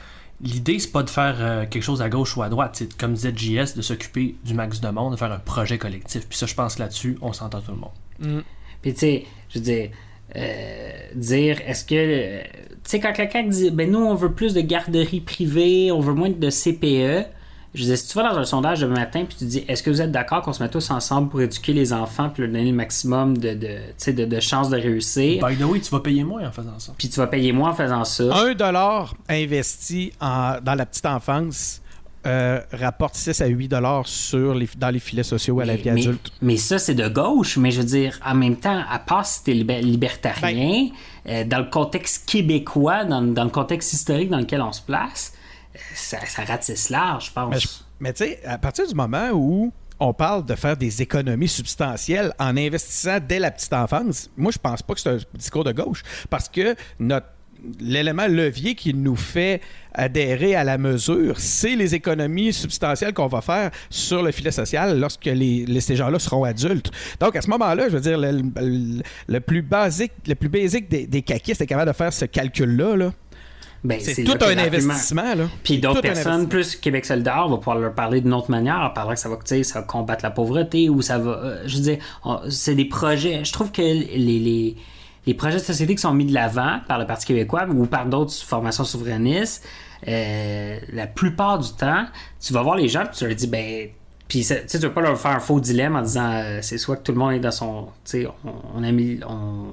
S4: L'idée, c'est pas de faire euh, quelque chose à gauche ou à droite. C'est, comme disait JS, de s'occuper du max de monde, de faire un projet collectif. Puis ça, je pense là-dessus, on s'entend tout le monde.
S3: Mm. Puis tu sais, je veux dire, euh, dire est-ce que. tu sais, quand quelqu'un dit, ben nous, on veut plus de garderies privées, on veut moins de CPE je disais, si tu vas dans un sondage demain matin puis tu dis, est-ce que vous êtes d'accord qu'on se mette tous ensemble pour éduquer les enfants puis leur donner le maximum de, de, de, chances de réussir?
S4: By the way, tu vas payer moins en faisant ça.
S3: Puis tu vas payer moins en faisant ça.
S5: Un dollar investi dans la petite enfance euh, rapporte 6 à 8 dollars sur les, dans les filets sociaux à la vie adulte.
S3: Mais ça, c'est de gauche. Mais je veux dire, en même temps, à part si t'es libertarien, ben euh, dans le contexte québécois, dans, dans, le contexte historique dans lequel on se place, ça, ratisse large, je pense.
S5: Mais, tu sais, à partir du moment où on parle de faire des économies substantielles en investissant dès la petite enfance, moi, je pense pas que c'est un discours de gauche. Parce que notre l'élément levier qui nous fait adhérer à la mesure, c'est les économies substantielles qu'on va faire sur le filet social lorsque les, ces gens-là seront adultes. Donc, à ce moment-là, je veux dire, le, plus basique, le plus basique des, des caquistes est capable de faire ce calcul-là. Là. Ben, c'est tout un investissement. Là.
S3: Puis d'autres personnes, plus Québec solidaire, va pouvoir leur parler d'une autre manière, en parlant que ça va, ça va combattre la pauvreté ou ça va. Euh, je veux dire, c'est des projets. Je trouve que les, les, projets de société qui sont mis de l'avant par le Parti québécois ou par d'autres formations souverainistes, euh, la plupart du temps, tu vas voir les gens et tu leur dis, ben, puis tu ne veux pas leur faire un faux dilemme en disant euh, c'est soit que tout le monde est dans son. Tu sais, on, a mis, on,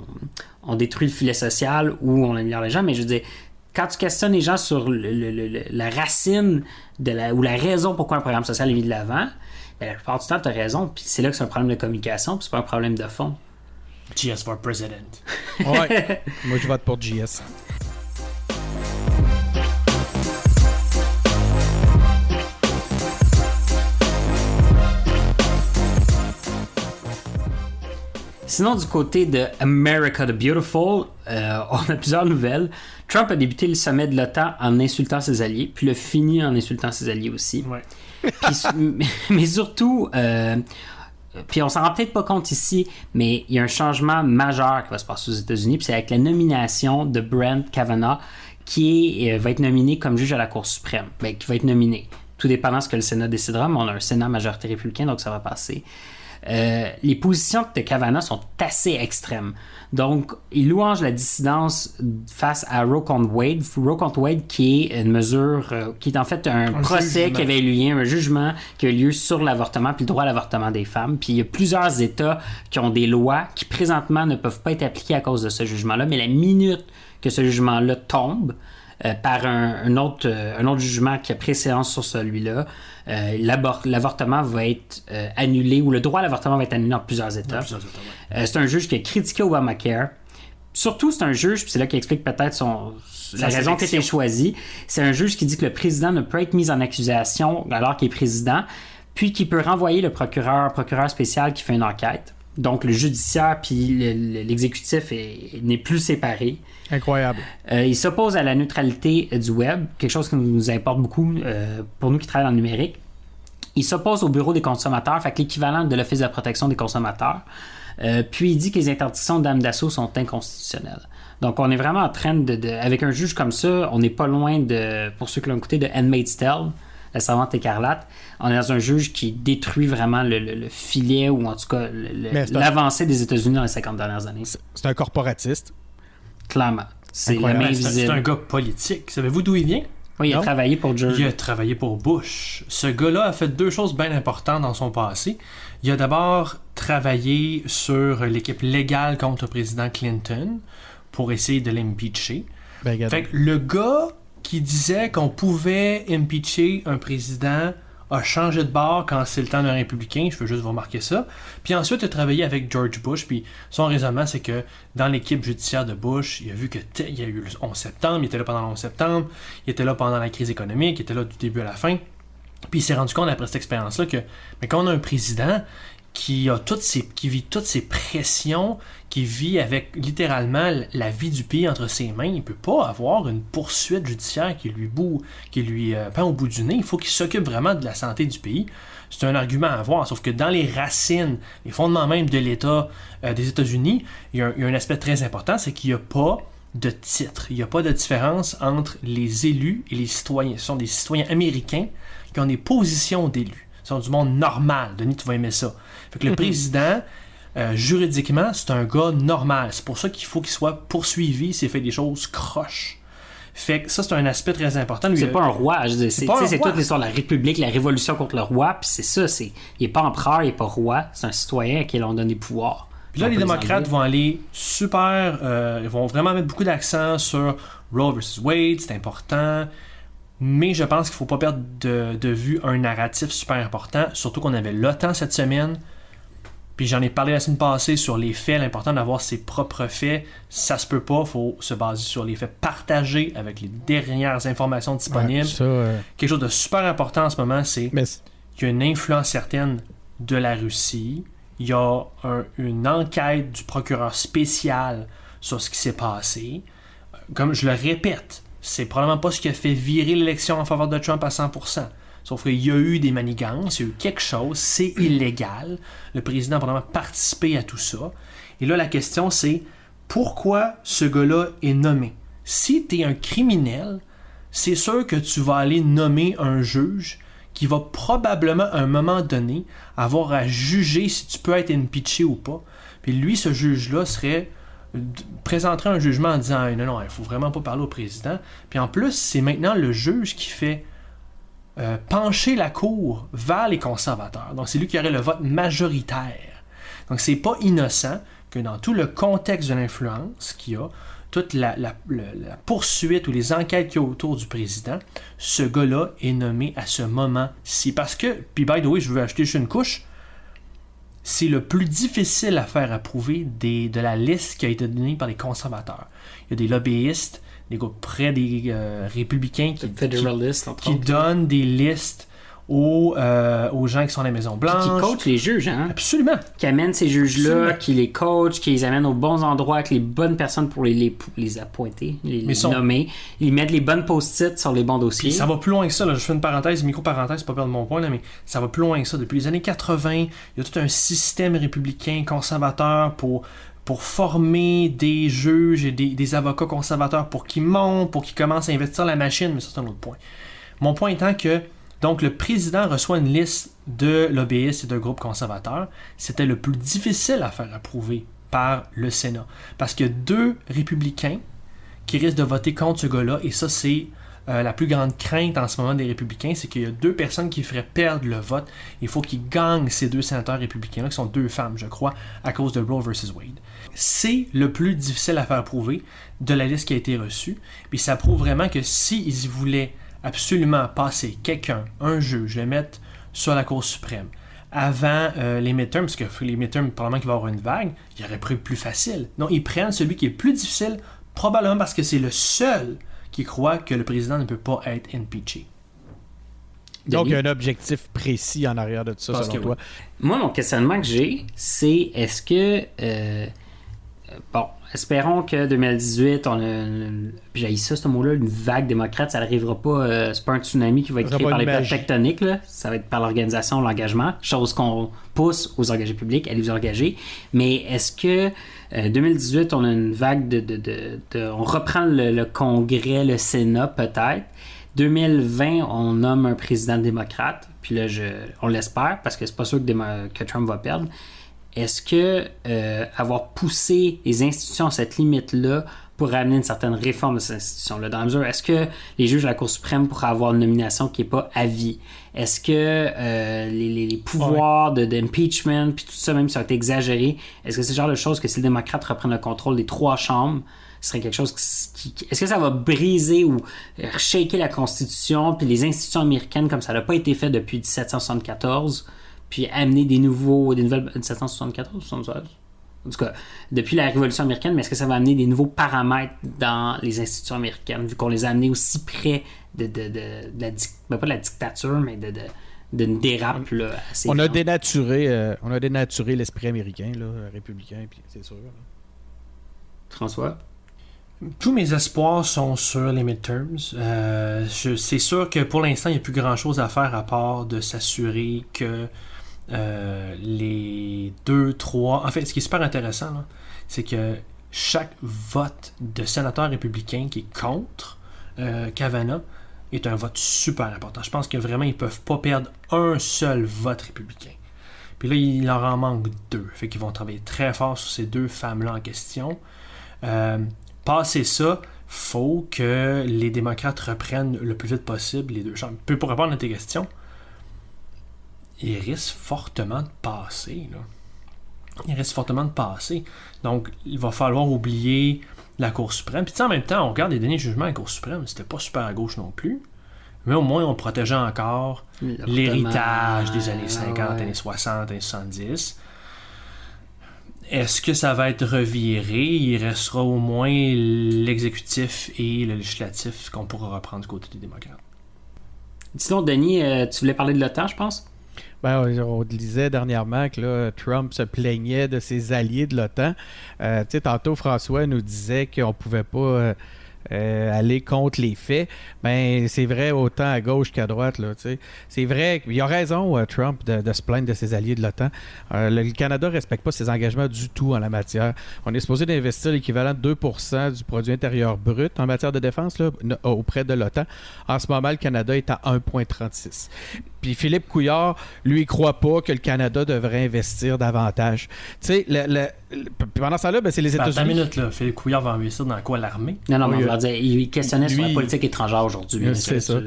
S3: on, détruit le filet social ou on améliore les gens, mais je veux dire, quand tu questionnes les gens sur la racine de la, ou la raison pourquoi un programme social est mis de l'avant, ben, la plupart du temps, tu as raison. Puis c'est là que c'est un problème de communication, puis c'est pas un problème de fond.
S4: GS for President.
S5: ouais. Moi, je vote pour GS.
S3: Sinon, du côté de America the Beautiful, euh, on a plusieurs nouvelles. Trump a débuté le sommet de l'OTAN en insultant ses alliés, puis le fini en insultant ses alliés aussi. [LAUGHS] mais surtout, euh, puis on s'en rend peut-être pas compte ici, mais il y a un changement majeur qui va se passer aux États-Unis, puis c'est avec la nomination de Brent Kavanaugh, qui euh, va être nominé comme juge à la Cour suprême. Ben, qui va être nominé. Tout dépendant de ce que le Sénat décidera, mais on a un Sénat majorité républicain, donc ça va passer. Euh, les positions de Kavanaugh sont assez extrêmes. Donc, il louange la dissidence face à Roe contre Wade. Roe contre Wade qui est une mesure, euh, qui est en fait un, procès qui avait eu lieu, un jugement qui a eu lieu sur l'avortement puis le droit à l'avortement des femmes. Puis il y a plusieurs États qui ont des lois qui présentement ne peuvent pas être appliquées à cause de ce jugement-là. Mais la minute que ce jugement-là tombe, euh, par un, autre, un autre jugement qui a préséance sur celui-là, l'avortement va être euh, annulé ou le droit à l'avortement va être annulé dans plusieurs étapes. Euh, c'est un juge qui a critiqué Obamacare. Surtout, c'est un juge, puis c'est là qu'il explique peut-être son, la raison qui a été choisie. C'est un juge qui dit que le président ne peut être mis en accusation alors qu'il est président, puis qui peut renvoyer le procureur, procureur spécial qui fait une enquête. Donc, le judiciaire puis l'exécutif n'est plus séparé.
S5: Incroyable.
S3: Euh, il s'oppose à la neutralité du web, quelque chose qui nous importe beaucoup euh, pour nous qui travaillons dans le numérique. Il s'oppose au bureau des consommateurs, fait l'équivalent de l'Office de la protection des consommateurs. Euh, puis il dit que les interdictions d'âme d'assaut sont inconstitutionnelles. Donc on est vraiment en train de, Avec un juge comme ça, on n'est pas loin de, pour ceux qui l'ont écouté, de Handmaid's Tale, la servante écarlate. On est dans un juge qui détruit vraiment le, filet ou en tout cas l'avancée des États-Unis dans les 50 dernières années.
S5: C'est un corporatiste.
S3: Clairement.
S4: C'est un gars politique. Savez-vous d'où il vient?
S3: Oui, il a travaillé pour George.
S4: Il a travaillé pour Bush. Ce gars-là a fait deux choses bien importantes dans son passé. Il a d'abord travaillé sur l'équipe légale contre le président Clinton pour essayer de l'impeacher. Ben, fait que le gars qui disait qu'on pouvait impeacher un président a changé de bord quand c'est le temps d'un républicain, je veux juste vous remarquer ça. Puis ensuite, il a travaillé avec George Bush, puis son raisonnement, c'est que dans l'équipe judiciaire de Bush, il a vu que il y a eu le 11 septembre, il était là pendant le 11 septembre, il était là pendant la crise économique, il était là du début à la fin. Puis il s'est rendu compte après cette expérience-là que mais quand on a un président qui, a toutes ces, qui vit toutes ces pressions, qui vit avec littéralement la vie du pays entre ses mains. Il ne peut pas avoir une poursuite judiciaire qui lui boue, qui lui euh, au bout du nez. Il faut qu'il s'occupe vraiment de la santé du pays. C'est un argument à avoir, sauf que dans les racines, les fondements même de l'État euh, des États-Unis, il, y, a un aspect très important, c'est qu'il n'y a pas de titre. Il n'y a pas de différence entre les élus et les citoyens. Ce sont des citoyens américains qui ont des positions d'élus. Ce sont du monde normal. Denis, tu vas aimer ça. Fait que le président, euh, juridiquement, c'est un gars normal. C'est pour ça qu'il faut qu'il soit poursuivi s'il fait des choses croches. Fait que ça, c'est un aspect très important.
S3: C'est pas un roi. C'est toute l'histoire de la République, la révolution contre le roi. Puis c'est ça. C'est, il est pas empereur, il est pas roi. C'est un citoyen à qui l'on donne des pouvoirs.
S4: Puis là, les démocrates vont aller super. Euh, ils vont vraiment mettre beaucoup d'accent sur Roe vs. Wade. C'est important. Mais je pense qu'il faut pas perdre de, de, vue un narratif super important. Surtout qu'on avait l'OTAN cette semaine. Puis j'en ai parlé la semaine passée sur les faits, l'important d'avoir ses propres faits. Ça se peut pas, il faut se baser sur les faits partagés avec les dernières informations disponibles. Quelque chose de super important en ce moment, c'est qu'il y a une influence certaine de la Russie. Il y a une enquête du procureur spécial sur ce qui s'est passé. Comme je le répète, c'est probablement pas ce qui a fait virer l'élection en faveur de Trump à 100%. Sauf qu'il y a eu des manigances, il y a eu quelque chose, c'est illégal. Le président a vraiment participé à tout ça. Et là, la question, c'est pourquoi ce gars-là est nommé? Si tu es un criminel, c'est sûr que tu vas aller nommer un juge qui va probablement à un moment donné avoir à juger si tu peux être impeaché ou pas. Puis lui, ce juge-là serait présenterait un jugement en disant non, non, il faut vraiment pas parler au président. Puis en plus, c'est maintenant le juge qui fait euh, pencher la cour vers les conservateurs. Donc, c'est lui qui aurait le vote majoritaire. Donc, c'est pas innocent que dans tout le contexte de l'influence qu'il y a, toute la, poursuite ou les enquêtes qu'il y a autour du président, ce gars-là est nommé à ce moment-ci. Parce que, puis by the way, je veux acheter une couche, c'est le plus difficile à faire approuver de la liste qui a été donnée par les conservateurs. Il y a des lobbyistes, des groupes près des euh, républicains qui, qui, donnent des listes aux, euh, aux gens qui sont à la Maison Blanche.
S3: Qui, coachent les juges, hein?
S4: Absolument.
S3: Qui amènent ces juges-là, qui les coachent, qui les amènent aux bons endroits, avec les bonnes personnes pour les, les, les appointer, les, nommer. Ils mettent les bonnes post-it sur les bons dossiers.
S4: ça va plus loin que ça. Là. Je fais une parenthèse, micro-parenthèse, pas perdre mon point, là, mais ça va plus loin que ça. Depuis les années 80, il y a tout un système républicain conservateur pour pour former des juges et des, avocats conservateurs pour qu'ils montent, pour qu'ils commencent à investir la machine, mais ça c'est un autre point. Mon point étant que donc le président reçoit une liste de lobbyistes et de groupes conservateurs. C'était le plus difficile à faire approuver par le Sénat. Parce qu'il y a deux républicains qui risquent de voter contre ce gars-là, et ça c'est euh, la plus grande crainte en ce moment des républicains, c'est qu'il y a deux personnes qui feraient perdre le vote. Il faut qu'ils gagnent ces deux sénateurs républicains-là, qui sont deux femmes, je crois, à cause de Roe versus Wade. C'est le plus difficile à faire prouver de la liste qui a été reçue. Puis ça prouve vraiment que s'ils voulaient absolument passer quelqu'un, un juge, le mettre sur la Cour suprême, avant euh, les midterms, parce que les midterms, probablement qu'il va y avoir une vague, il aurait pris plus facile. Non, ils prennent celui qui est plus difficile, probablement parce que c'est le seul qui croit que le président ne peut pas être impeaché.
S5: Donc, il y a un objectif précis en arrière de tout ça, selon toi.
S3: Moi, mon questionnement que j'ai, c'est est-ce que. Euh, bon, espérons que 2018, on a. J'ai ça, ce mot-là, une vague démocrate, ça n'arrivera pas. Euh, c'est pas un tsunami qui va être créé par les plaques tectoniques, là. ça va être par l'organisation, l'engagement, chose qu'on pousse aux engagés publics à les engager. Mais est-ce que 2018, euh, on a une vague de. de, on reprend le Congrès, le Sénat, peut-être. 2020, on nomme un président démocrate, puis là, je, on l'espère, parce que c'est pas sûr que, que, Trump va perdre. Est-ce que euh, avoir poussé les institutions à cette limite-là pour amener une certaine réforme de ces institutions-là? Dans la mesure, est-ce que les juges de la Cour suprême pourraient avoir une nomination qui n'est pas à vie? Est-ce que euh, les, pouvoirs d'impeachment, puis tout ça, même si ça a été exagéré, est-ce que c'est le genre de choses que si les démocrates reprennent le contrôle des trois chambres, ce serait quelque chose qui, est-ce que ça va briser ou shaker la Constitution puis les institutions américaines comme ça n'a pas été fait depuis 1774 puis amener des nouveaux des nouvelles 1774 76 en tout cas depuis la Révolution américaine mais est-ce que ça va amener des nouveaux paramètres dans les institutions américaines vu qu'on les a amenés aussi près de, de, de, la ben, pas de la dictature mais de, d'une dérape là, assez
S5: on a dénaturé euh, on a dénaturé l'esprit américain là, républicain puis c'est sûr
S3: François?
S4: Tous mes espoirs sont sur les midterms. Euh, c'est sûr que pour l'instant, il n'y a plus grand-chose à faire à part de s'assurer que euh, les deux, trois... En fait, ce qui est super intéressant, c'est que chaque vote de sénateur républicain qui est contre euh, Kavanaugh est un vote super important. Je pense que vraiment, ils ne peuvent pas perdre un seul vote républicain. Puis là, il leur en manque deux. Fait qu'ils vont travailler très fort sur ces deux femmes-là en question. Euh, passer ça, faut que les démocrates reprennent le plus vite possible les deux chambres. Pour répondre à tes questions, ils risquent fortement de passer. Là. Ils risquent fortement de passer. Donc, il va falloir oublier la Cour suprême. Puis en même temps, on regarde les derniers jugements à la Cour suprême, c'était pas super à gauche non plus. Mais au moins, on protégeait encore l'héritage des années 50, années 60, années 70. Est-ce que ça va être reviré? Il restera au moins l'exécutif et le législatif qu'on pourra reprendre du côté des démocrates.
S3: Sinon, Denis, euh, tu voulais parler de l'OTAN, je pense?
S5: Ben, on disait dernièrement que Trump se plaignait de ses alliés de l'OTAN. Euh, tantôt, François nous disait qu'on ne pouvait pas euh, euh, aller contre les faits, ben c'est vrai autant à gauche qu'à droite. C'est vrai, il a raison, Trump, de, se plaindre de ses alliés de l'OTAN. Le, Canada ne respecte pas ses engagements du tout en la matière. On est supposé d'investir l'équivalent de 2% du produit intérieur brut en matière de défense auprès de l'OTAN. En ce moment, le Canada est à 1,36. Puis Philippe Couillard, lui, croit pas que le Canada devrait investir davantage. Tu sais, le, pendant ça là, ben, c'est les États-Unis.
S4: Attends une minute, là. Philippe Couillard va investir dans quoi l'armée?
S3: Non, non, mais on va dire, il questionnait sur la politique étrangère aujourd'hui.
S5: C'est ça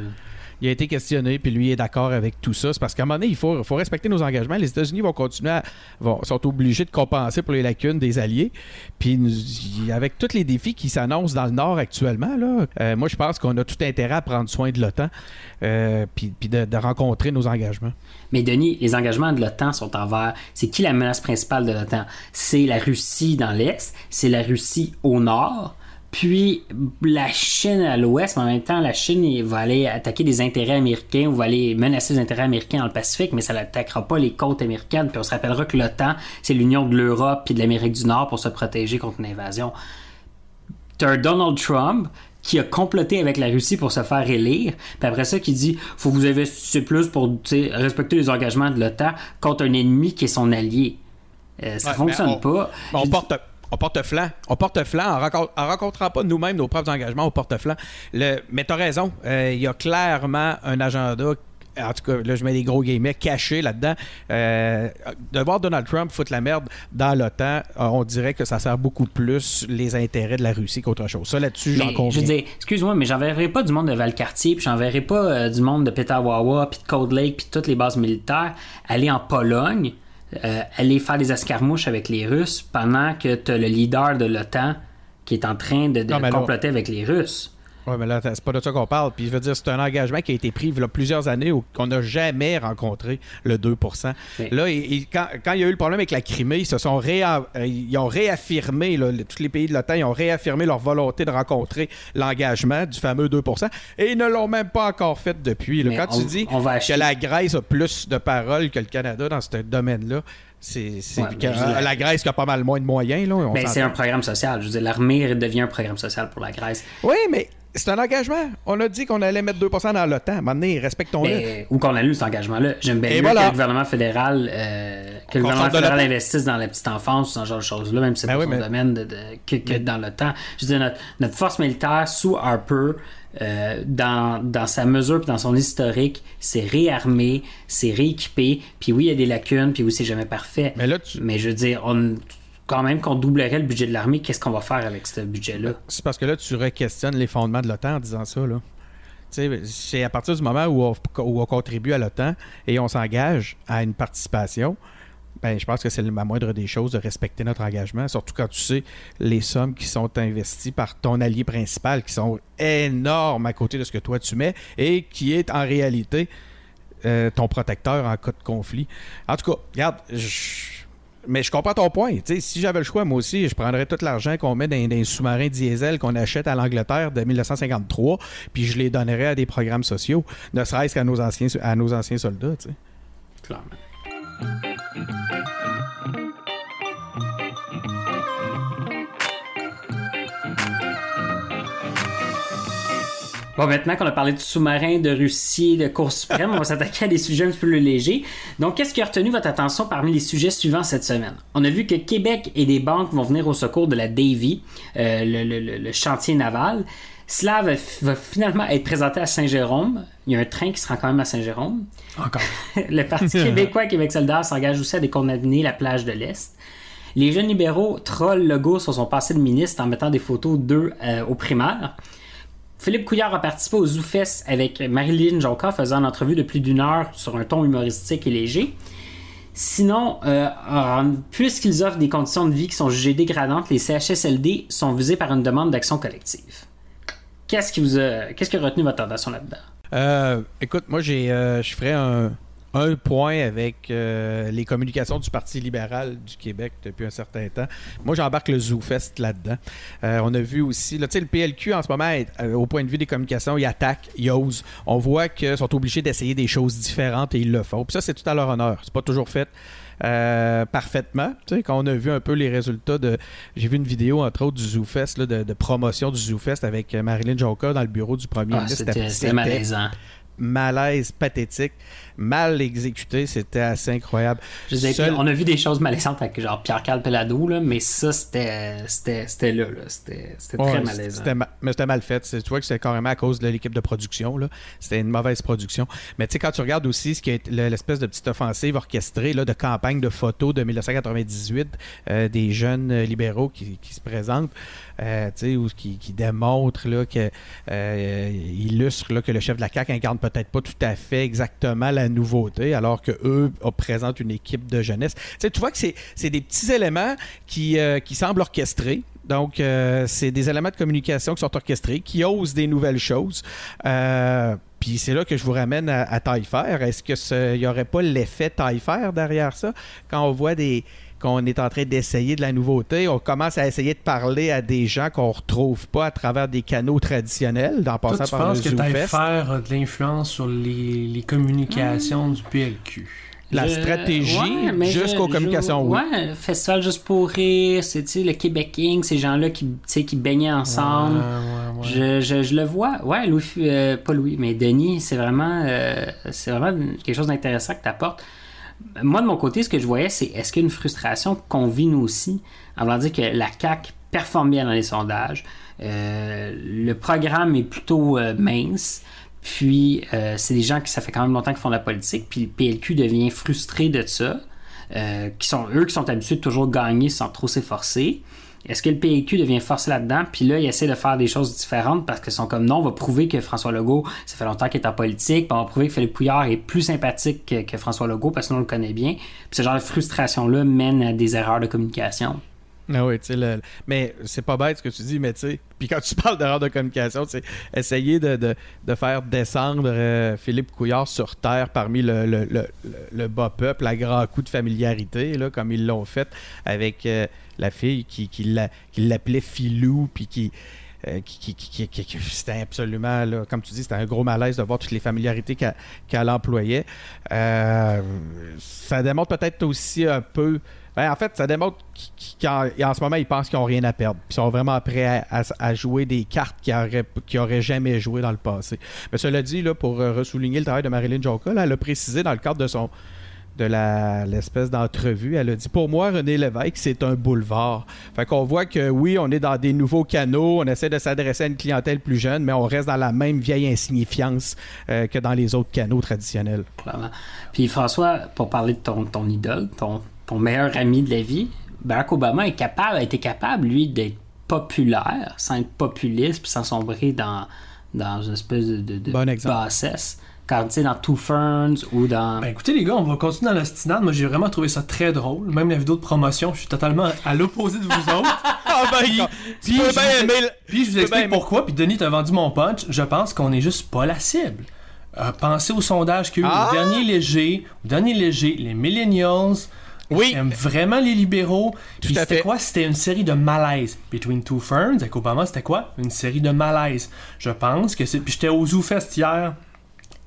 S5: il a été questionné, puis lui est d'accord avec tout ça. C'est parce qu'à un moment donné, il faut, respecter nos engagements. Les États-Unis vont continuer à. Vont, sont obligés de compenser pour les lacunes des alliés. Puis avec tous les défis qui s'annoncent dans le Nord actuellement, là, euh, moi, je pense qu'on a tout intérêt à prendre soin de l'OTAN, euh, puis, de, rencontrer nos engagements.
S3: Mais Denis, les engagements de l'OTAN sont envers. C'est qui la menace principale de l'OTAN? C'est la Russie dans l'Est, c'est la Russie au Nord puis la Chine à l'ouest, mais en même temps, la Chine va aller attaquer des intérêts américains ou va aller menacer les intérêts américains dans le Pacifique, mais ça n'attaquera pas les côtes américaines. Puis on se rappellera que l'OTAN, c'est l'union de l'Europe et de l'Amérique du Nord pour se protéger contre une invasion. T'as Donald Trump qui a comploté avec la Russie pour se faire élire, puis après ça qui dit faut que vous investissiez plus pour respecter les engagements de l'OTAN contre un ennemi qui est son allié. Euh, ça fonctionne pas.
S5: On porte on porte-flanc. On porte-flanc en, rencontrant pas nous-mêmes nos propres engagements au porte-flanc. Mais tu as raison. Euh, il y a clairement un agenda en tout cas, là, je mets des gros guillemets cachés là-dedans. Euh, de voir Donald Trump foutre la merde dans l'OTAN, euh, on dirait que ça sert beaucoup plus les intérêts de la Russie qu'autre chose. Ça, là-dessus, j'en conviens.
S3: Je veux dire, excuse-moi, mais j'enverrai pas du monde de Valcartier, puis j'enverrai pas du monde de Petawawa, puis de Cold Lake, puis toutes les bases militaires aller en Pologne euh, aller faire des escarmouches avec les Russes pendant que tu as le leader de l'OTAN qui est en train de, comploter avec les Russes.
S5: Oui, mais là, c'est pas de ça qu'on parle. Puis je veux dire, c'est un engagement qui a été pris il y a plusieurs années où qu'on n'a jamais rencontré le 2% Là, quand, il y a eu le problème avec la Crimée, ils se sont euh, ils ont réaffirmé, tous les pays de l'OTAN, ils ont réaffirmé leur volonté de rencontrer l'engagement du fameux 2% et ils ne l'ont même pas encore fait depuis. Quand tu dis que la Grèce a plus de paroles que le Canada dans ce domaine-là, c'est la Grèce qui a pas mal moins de moyens. Là,
S3: mais c'est un programme social. Je veux dire, l'armée devient un programme social pour la Grèce.
S5: Oui, mais c'est un engagement. On a dit qu'on allait mettre 2% dans l'OTAN. Maintenant, respectons-le.
S3: Ou qu'on annule cet engagement-là. J'aime bien mieux que le gouvernement fédéral, euh, que le gouvernement fédéral investisse dans la petite enfance, dans ce genre de choses-là, même si c'est ben pas son domaine de, que, dans l'OTAN. Je veux dire, notre, force militaire sous Harper, euh, dans, dans, sa mesure et dans son historique, c'est réarmé, c'est rééquipé. Puis oui, il y a des lacunes, puis oui, c'est jamais parfait. Mais, là, Mais je veux dire, on, quand même qu'on doublerait le budget de l'armée, qu'est-ce qu'on va faire avec ce budget-là?
S5: C'est parce que là, tu re-questionnes les fondements de l'OTAN en disant ça. Là. C'est à partir du moment où on, contribue à l'OTAN et on s'engage à une participation, ben, je pense que c'est la moindre des choses de respecter notre engagement, surtout quand tu sais les sommes qui sont investies par ton allié principal, qui sont énormes à côté de ce que toi tu mets et qui est en réalité euh, ton protecteur en cas de conflit. En tout cas, regarde, mais je comprends ton point. si j'avais le choix, moi aussi, je prendrais tout l'argent qu'on met dans, des sous-marins diesel qu'on achète à l'Angleterre de 1953, puis je les donnerais à des programmes sociaux, ne serait-ce qu'à nos anciens, à nos anciens soldats. Clairement.
S3: Bon, maintenant qu'on a parlé de sous-marins, de Russie, de Cour suprême, on va s'attaquer à des sujets un peu plus légers. Donc, qu'est-ce qui a retenu votre attention parmi les sujets suivants cette semaine? On a vu que Québec et des banques vont venir au secours de la Davy, euh, le, chantier naval. Cela va, finalement être présenté à Saint-Jérôme. Il y a un train qui se rend quand même à Saint-Jérôme.
S5: Encore. [LAUGHS]
S3: le Parti [LAUGHS] québécois Québec solidaire s'engage aussi à décondamner la plage de l'Est. Les jeunes libéraux trollent Legault sur son passé de ministre en mettant des photos d'eux euh, au primaire. Philippe Couillard a participé au ZooFest avec Marilyn Jonca, faisant une entrevue de plus d'une heure sur un ton humoristique et léger. Sinon, euh, puisqu'ils offrent des conditions de vie qui sont jugées dégradantes, les CHSLD sont visés par une demande d'action collective. Qu'est-ce qui vous a, qu'est-ce qui a retenu votre attention là-dedans?
S5: Euh, écoute, moi, j'ai, euh, je ferais un, un point avec euh, les communications du Parti libéral du Québec depuis un certain temps. Moi, j'embarque le ZooFest là-dedans. On a vu aussi, le PLQ en ce moment, au point de vue des communications, il attaque, il ose. On voit qu'ils sont obligés d'essayer des choses différentes et ils le font. Puis ça, c'est tout à leur honneur. C'est pas toujours fait. Parfaitement. quand on a vu un peu les résultats de. J'ai vu une vidéo, entre autres, du ZooFest, de, promotion du ZooFest avec Marilyn Jonca dans le bureau du premier ah,
S3: ministre. C'était malaisant
S5: malaise pathétique, mal exécuté, c'était assez incroyable.
S3: On a vu des choses malaisantes avec genre Pierre-Carl Pelado, là, mais ça, c'était, c'était, là, c'était, très malaisant.
S5: mais c'était mal fait. Tu vois que c'était carrément à cause de l'équipe de production. Là. C'était une mauvaise production. Mais tu sais, quand tu regardes aussi ce qui est l'espèce de petite offensive orchestrée là, de campagne de photos de 1998 euh, des jeunes libéraux qui, qui se présentent, euh, ou qui, qui démontre là, que euh, illustre là, que le chef de la CAQ incarne peut-être pas tout à fait exactement la nouveauté, alors que eux présentent une équipe de jeunesse. tu vois que c'est des petits éléments qui, euh, semblent orchestrés. Donc, c'est des éléments de communication qui sont orchestrés, qui osent des nouvelles choses. Puis c'est là que je vous ramène à, à Est-ce qu'il n'y aurait pas l'effet taille derrière ça? Quand on voit des, qu'on est en train d'essayer de la nouveauté. On commence à essayer de parler à des gens qu'on retrouve pas à travers des canaux traditionnels, dans passant
S4: Toi, tu penses que tu faire de l'influence sur les, communications du PLQ?
S5: La stratégie jusqu'aux communications,
S3: oui. Ouais, Festival Juste pour rire, c'est le Québec King, ces gens-là qui, qui baignaient ensemble. je, je, le vois. Ouais, Louis, euh, pas Louis, mais Denis, c'est vraiment, euh, c'est vraiment quelque chose d'intéressant que tu apportes moi, de mon côté, ce que je voyais, c'est est-ce qu'il y a une frustration qu'on vit nous aussi, en voulant dire que la CAQ performe bien dans les sondages, euh, le programme est plutôt euh, mince, puis euh, c'est des gens qui, ça fait quand même longtemps qu'ils font de la politique, puis le PLQ devient frustré de ça, qui sont eux qui sont habitués de toujours gagner sans trop s'efforcer. Est-ce que le PQ devient forcé là-dedans? Puis là, il essaie de faire des choses différentes parce qu'ils sont comme non, on va prouver que François Legault, ça fait longtemps qu'il est en politique, on va prouver que Philippe Pouillard est plus sympathique que, François Legault parce que nous le connaît bien. Puis ce genre de frustration-là mène à des erreurs de communication.
S5: Ah tu sais, mais c'est pas bête ce que tu dis, mais tu sais, puis quand tu [LAUGHS] parles d'erreur de communication, tu sais, essayer de, de, de, faire descendre euh, Philippe Couillard sur terre parmi le, le, le, bas peuple à grand coup de familiarité, là, comme ils l'ont fait avec euh, la fille qui, qui l'appelait Filou, puis qui. Euh, qui, qui, qui, c'était absolument, là, comme tu dis, c'était un gros malaise de voir toutes les familiarités qu'elle employait. ça démontre peut-être aussi un peu ben, en fait, ça démontre qu'en ce moment, ils pensent qu'ils n'ont rien à perdre. Ils sont vraiment prêts à, jouer des cartes qu'ils n'auraient jamais joué dans le passé. Mais cela dit, pour euh, ressouligner le travail de Marilyn Jonka, elle a précisé dans le cadre de son de l'espèce d'entrevue. Elle a dit Pour moi, René Lévesque, c'est un boulevard. Fait qu'on voit que oui, on est dans des nouveaux canaux, on essaie de s'adresser à une clientèle plus jeune, mais on reste dans la même vieille insignifiance euh, que dans les autres canaux traditionnels.
S3: Puis François, pour parler de ton, ton idole, ton, ton meilleur ami de la vie, Barack Obama est capable, a été capable, lui, d'être populaire, sans être populiste, puis sans sombrer dans, dans une espèce de, de, bassesse. Quand tu sais, dans Two Ferns ou dans.
S4: Ben écoutez, les gars, on va continuer dans l'ostinade. Moi, j'ai vraiment trouvé ça très drôle. Même la vidéo de promotion, je suis totalement à l'opposé de vous autres. [LAUGHS] ah ben, puis, puis, je, vous, puis je vous explique pourquoi. Puis Denis, t'as vendu mon punch. Je pense qu'on est juste pas la cible. Euh, pensez au sondage que ah! dernier léger, au dernier léger, les millennials oui. J'aime vraiment les libéraux. Puis c'était quoi? C'était une série de malaise. Between Two Ferns, avec Obama, c'était quoi? Une série de malaise. Je pense que c'est. Puis j'étais au Zoo Fest hier.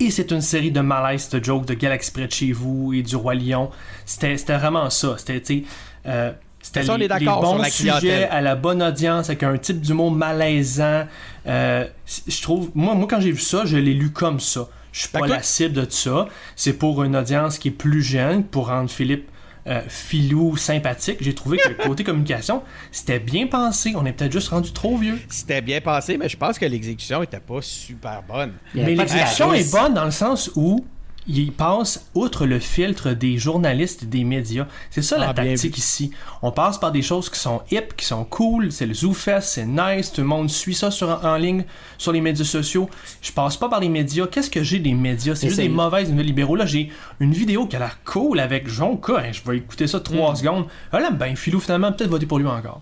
S4: Et c'est une série de malaise, de joke de Galaxy près de chez vous et du Roi Lion. C'était vraiment ça. C'était, euh, c'était les, les, bons sujets à la bonne audience avec un type d'humour malaisant. Euh, je trouve, moi, moi quand j'ai vu ça, je l'ai lu comme ça. Je suis pas la cible de ça. C'est pour une audience qui est plus jeune, pour rendre Philippe euh, filou, sympathique. J'ai trouvé que le côté [LAUGHS] communication, c'était bien pensé. On est peut-être juste rendu trop vieux.
S5: C'était bien pensé, mais je pense que l'exécution était pas super bonne.
S4: Mais l'exécution est bonne dans le sens où il passe outre le filtre des journalistes et des médias. C'est ça la ah, tactique ici. On passe par des choses qui sont hip, qui sont cool, c'est le ZooFest, c'est nice, tout le monde suit ça sur, en ligne sur les médias sociaux. Je passe pas par les médias. Qu'est-ce que j'ai des médias? C'est juste des mauvaises nouvelles libéraux. Là, j'ai une vidéo qui a l'air cool avec Jonka. Hein, je vais écouter ça trois mm. secondes. Ah là, ben, Philou, finalement, peut-être voter pour lui encore.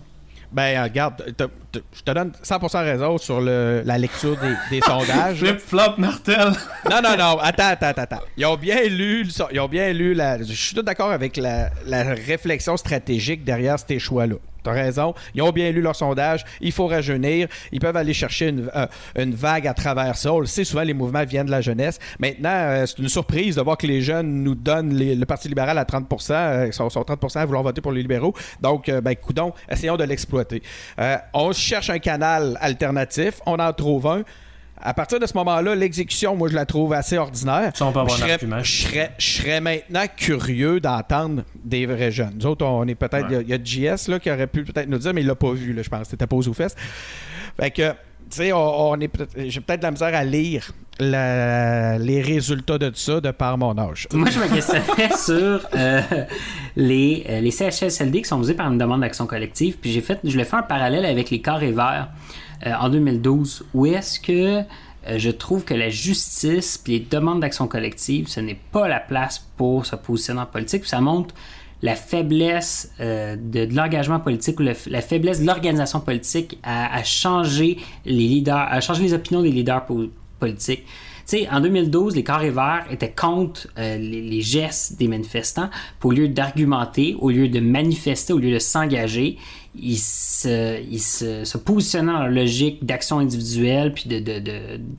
S5: Ben, regarde, je te donne 100% raison sur le, la lecture des, des [LAUGHS] sondages.
S4: Flip-flop, Martel.
S5: non, non, non. Attends, attends, attends. Ils ont bien lu, ils ont bien lu la. Je suis tout d'accord avec la, la réflexion stratégique derrière ces choix-là. T'as raison. Ils ont bien lu leur sondage. Il faut rajeunir. Ils peuvent aller chercher une, euh, vague à travers ça. On le sait, souvent, les mouvements viennent de la jeunesse. Maintenant, euh, c'est une surprise de voir que les jeunes nous donnent le Parti libéral à 30 euh, Ils sont, 30% à vouloir voter pour les libéraux. Donc, ben, coudons, essayons de l'exploiter. on cherche un canal alternatif. On en trouve un à partir de ce moment-là, l'exécution, moi, je la trouve assez ordinaire. je, serais, maintenant curieux d'entendre des vrais jeunes. Nous autres, on est peut-être. Il y, a JS là, qui aurait pu peut-être nous dire, mais il l'a pas vu, là, je pense. C'était pas aux fesses. Fait que, tu sais, on, est j'ai peut-être de la misère à lire les résultats de tout ça de par mon âge.
S3: Moi, je me questionnais [LAUGHS] sur euh, les, euh, les CHSLD qui sont visés par une demande d'action collective. Puis j'ai fait, je l'ai fait un parallèle avec les carrés verts. Euh, en 2012, où est-ce que euh, je trouve que la justice et les demandes d'action collective, ce n'est pas la place pour se positionner en politique. ça montre la faiblesse euh, de, l'engagement politique ou la faiblesse de l'organisation politique à, changer les leaders, à changer les opinions des leaders politiques. Tu sais, en 2012, les carrés verts étaient contre les, les, gestes des manifestants. Pour, au lieu d'argumenter, au lieu de manifester, au lieu de s'engager, ils se, ils se, se positionnaient dans la logique d'action individuelle puis de,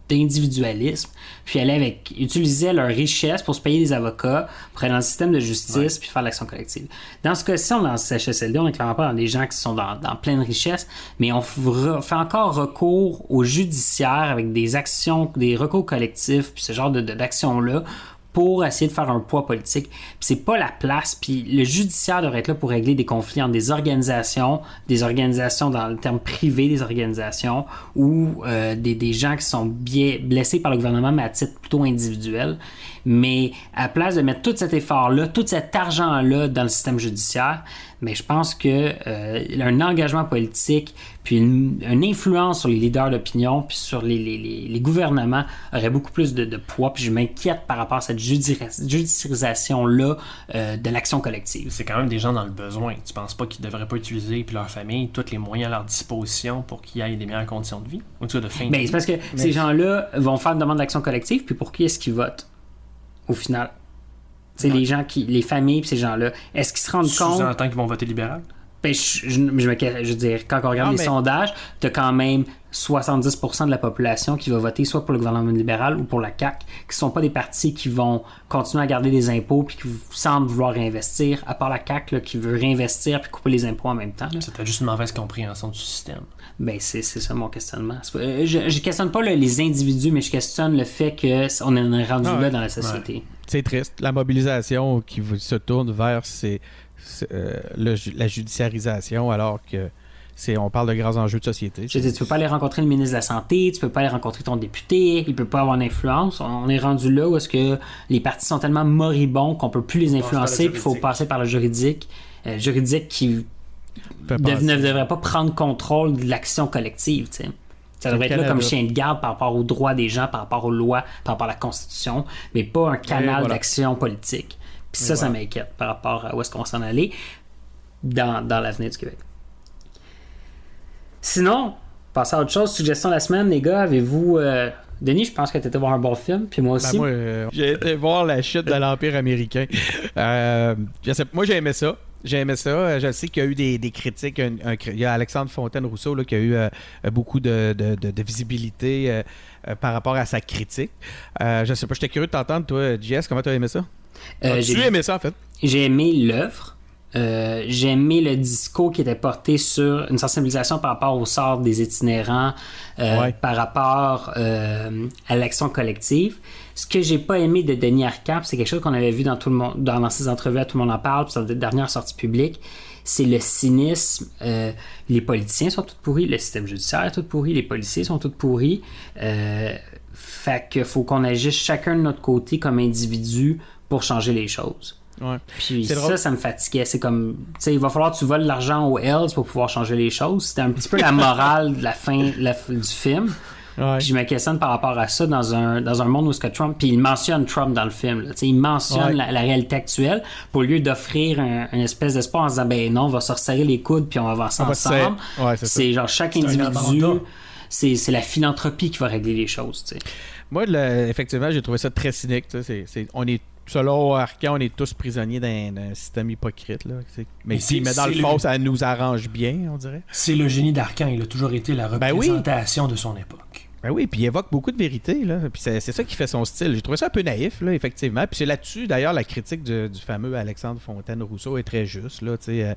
S3: d'individualisme, puis allaient avec, utilisaient leur richesse pour se payer des avocats, pour aller dans le système de justice puis faire l'action collective. Dans ce cas-ci, on est dans le CHSLD, on n'est clairement pas dans des gens qui sont dans, dans pleine richesse, mais on fait encore recours au judiciaire avec des actions, des recours collectifs puis ce genre de, d'actions-là pour essayer de faire un poids politique. Puis c'est pas la place. Puis le judiciaire devrait être là pour régler des conflits entre des organisations, des organisations dans le terme privé des organisations, ou euh, des, des, gens qui sont bien blessés par le gouvernement, mais à titre plutôt individuel. Mais à place de mettre tout cet effort-là, tout cet argent-là dans le système judiciaire, mais je pense que euh, un engagement politique, puis une, influence sur les leaders d'opinion, puis sur les, les, les, gouvernements aurait beaucoup plus de, de poids. Puis je m'inquiète par rapport à cette judiciarisation-là euh, de l'action collective.
S4: C'est quand même des gens dans le besoin. Tu penses pas qu'ils devraient pas utiliser, puis leur famille, tous les moyens à leur disposition pour qu'il y ait des meilleures conditions de vie, ou de fin
S3: ben, C'est parce que ces gens-là vont faire une demande d'action collective, puis pour qui est-ce qu'ils votent? Au final? C'est les gens qui, les familles ces gens-là, est-ce qu'ils se rendent compte?
S4: en tant qu'ils vont voter libéral?
S3: Ben, je, je, je, veux dire, quand on regarde les sondages, tu as quand même 70% de la population qui va voter soit pour le gouvernement libéral ou pour la CAQ, qui sont pas des partis qui vont continuer à garder des impôts puis qui semblent vouloir réinvestir, à part la CAQ qui veut réinvestir puis couper les impôts en même temps.
S4: C'est juste une mauvaise compréhension du système.
S3: Ben, c'est ça mon questionnement. Euh, je, je questionne pas les individus, mais je questionne le fait qu'on est rendu ah là dans la société.
S5: C'est triste. La mobilisation qui se tourne vers ces euh, la judiciarisation alors que c'est on parle de grands enjeux de société.
S3: Je dis, tu peux pas aller rencontrer le ministre de la Santé, tu peux pas aller rencontrer ton député, il peut pas avoir d'influence. On est rendu là où est-ce que les partis sont tellement moribonds qu'on peut plus les influencer, puis il faut passer par le juridique. Euh, juridique qui ne devrait pas prendre contrôle de l'action collective. Ça devrait être là comme chien de garde par rapport aux droits des gens, par rapport aux lois, par rapport à la Constitution, mais pas un canal d'action politique. Puis ça, ça m'inquiète par rapport à où est-ce qu'on s'en aller dans, dans l'avenir du Québec. Sinon, passer à autre chose, suggestion de la semaine, les gars, avez-vous. Euh, Denis, je pense que tu étais voir un bon film, puis moi ben, aussi.
S5: Euh, j'ai été voir la chute de l'Empire américain. Euh, moi, j'ai aimé ça. J'ai aimé ça. Je sais qu'il y a eu des, critiques. il y a Alexandre Fontaine-Rousseau qui a eu beaucoup de, visibilité par rapport à sa critique. je sais pas, j'étais curieux de t'entendre, toi, JS, comment tu as aimé ça? Euh, j'ai aimé ça, en fait?
S3: J'ai aimé l'œuvre. Euh, j'ai aimé le discours qui était porté sur une sensibilisation par rapport au sort des itinérants, euh, par rapport à l'action collective. Ce que j'ai pas aimé de Denis Arcap, c'est quelque chose qu'on avait vu dans tout le monde, dans, ses entrevues, tout le monde en parle, puis dans les dernières sorties publiques, c'est le cynisme. les politiciens sont tous pourris, le système judiciaire est tout pourri, les policiers sont tous pourris. fait qu'il faut qu'on agisse chacun de notre côté comme individu pour changer les choses. Puis ça, ça me fatiguait. C'est comme, tu sais, il va falloir que tu voles l'argent aux Hells pour pouvoir changer les choses. C'était un petit peu la [LAUGHS] morale de la fin du film. Puis je me questionne par rapport à ça dans un, dans un monde où ce que Trump, puis il mentionne Trump dans le film, là, il mentionne la, réalité actuelle pour lieu d'offrir un, une espèce d'espoir en disant ben non, on va se resserrer les coudes puis on va avancer ensemble. c'est genre chaque individu, c'est la philanthropie qui va régler les choses.
S5: Moi, effectivement, j'ai trouvé ça très cynique. on est selon Arcan, on est tous prisonniers d'un système hypocrite. Là, mais, si, mais dans le fond, ça nous arrange bien, on dirait.
S4: C'est le génie d'Arcan. Il a toujours été la ben représentation de son époque.
S5: Ben oui, puis il évoque beaucoup de vérité, là. Puis c'est, ça qui fait son style. J'ai trouvé ça un peu naïf, là, effectivement. Puis c'est là-dessus, d'ailleurs, la critique du, fameux Alexandre Fontaine-Rousseau est très juste, là. Euh,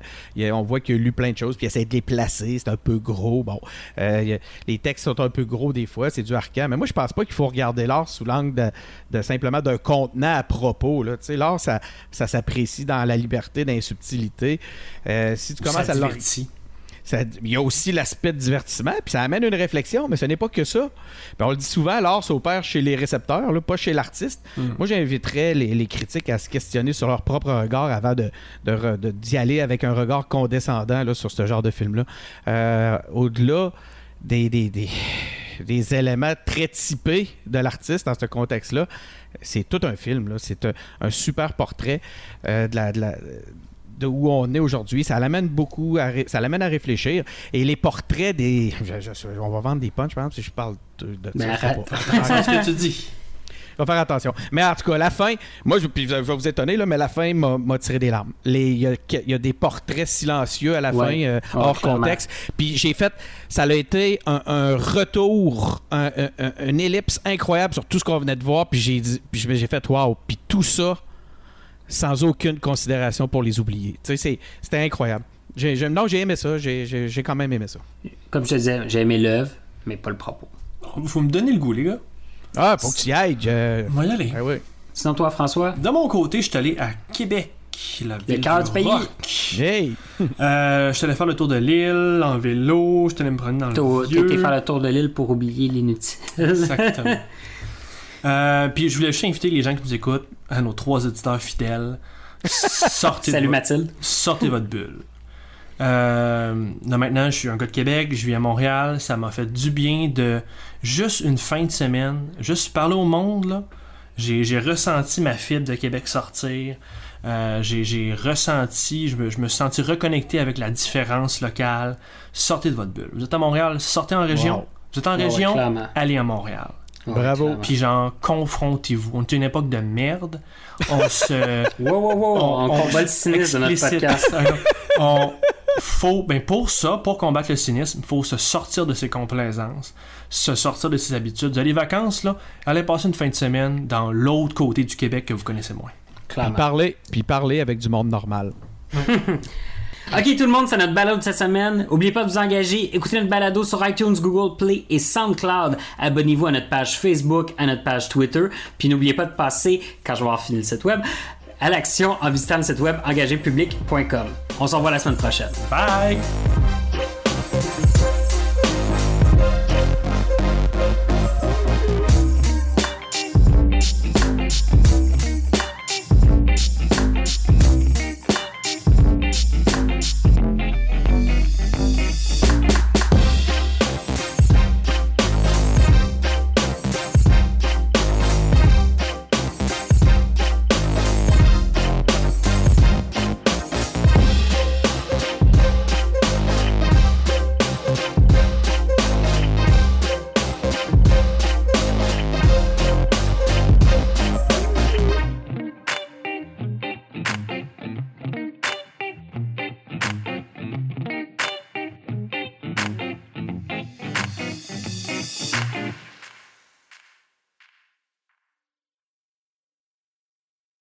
S5: on voit qu'il a lu plein de choses, puis il essaie de les placer. C'est un peu gros. Bon, euh, les textes sont un peu gros des fois, c'est du arcan. Mais moi, je pense pas qu'il faut regarder l'art sous l'angle de, simplement d'un contenant à propos, là. Tu sais, l'art, ça, ça s'apprécie dans la liberté, dans les subtilités. Euh, si tu commences à il y a aussi l'aspect de divertissement, puis ça amène une réflexion, mais ce n'est pas que ça. on le dit souvent, l'art s'opère chez les récepteurs, pas chez l'artiste. Mm. Moi, j'inviterais les, critiques à se questionner sur leur propre regard avant de, d'y aller avec un regard condescendant là, sur ce genre de film-là. Euh, au-delà des, des, éléments très typés de l'artiste dans ce contexte-là, c'est tout un film. C'est un, super portrait euh, de la de où on est aujourd'hui. Ça l'amène beaucoup, à, ça l'amène à réfléchir. Et les portraits des. on va vendre des punchs, par exemple, si je parle de, de
S4: Mais arrête, ce que tu dis.
S5: va faire attention. Mais en tout cas, la fin, moi, je, vais vous étonner, là, mais la fin m'a tiré des larmes. Il y, a des portraits silencieux à la fin, euh, hors contexte. Puis j'ai fait, ça a été un, retour, un, une ellipse incroyable sur tout ce qu'on venait de voir. Puis j'ai fait, waouh. Puis tout ça, sans aucune considération pour les oublier. C'était incroyable. non, j'ai aimé ça. J'ai quand même aimé ça.
S3: Comme je te disais, j'ai aimé l'œuvre, mais pas le propos.
S4: Faut me donner le goût, les gars.
S5: Ah, faut que tu y ailles. Je...
S4: On va y aller.
S5: Ah
S3: Sinon, toi, François?
S4: De mon côté, je suis allé à Québec. La
S3: ville le cœur du, pays.
S5: Hey.
S4: euh, je suis allé faire le tour de l'île en vélo. Je suis allé me promener dans le vieux.
S3: Tu faire le tour de l'île pour oublier l'inutile.
S4: Exactement. [LAUGHS] Euh, puis je voulais juste inviter les gens qui nous écoutent, à nos trois auditeurs fidèles. [LAUGHS] Sortez
S3: Salut Mathilde.
S4: Sortez votre bulle. Euh, là maintenant, je suis un gars de Québec, je vis à Montréal. Ça m'a fait du bien de juste une fin de semaine, juste parler au monde. Là. J'ai, ressenti ma fibre de Québec sortir. Euh, j'ai, ressenti, je me, je me suis senti reconnecté avec la différence locale. Sortez de votre bulle. Vous êtes à Montréal, sortez en région.
S5: Wow.
S4: Vous êtes en
S3: Ouais,
S4: région, allez à Montréal.
S3: Ouais,
S5: Bravo.
S4: Puis genre, confrontez-vous. On est une époque de merde. On se... [LAUGHS]
S3: Wow, wow, wow, on, combat le cynisme de notre podcast. [LAUGHS]
S4: on faut, ben pour ça, pour combattre le cynisme, il faut se sortir de ses complaisances, se sortir de ses habitudes. Vous avez les vacances, là, allez passer une fin de semaine dans l'autre côté du Québec que vous connaissez moins.
S5: Puis
S3: Clairement.
S5: parler, puis parler avec du monde normal. [LAUGHS]
S3: Ok tout le monde, c'est notre balado de cette semaine. Oubliez pas de vous engager. Écoutez notre balado sur iTunes, Google Play et SoundCloud. Abonnez-vous à notre page Facebook, à notre page Twitter. Puis n'oubliez pas de passer, quand je vais avoir fini le site web, à l'action en visitant le site web engagerpublic.com. On se revoit la semaine prochaine.
S4: Bye!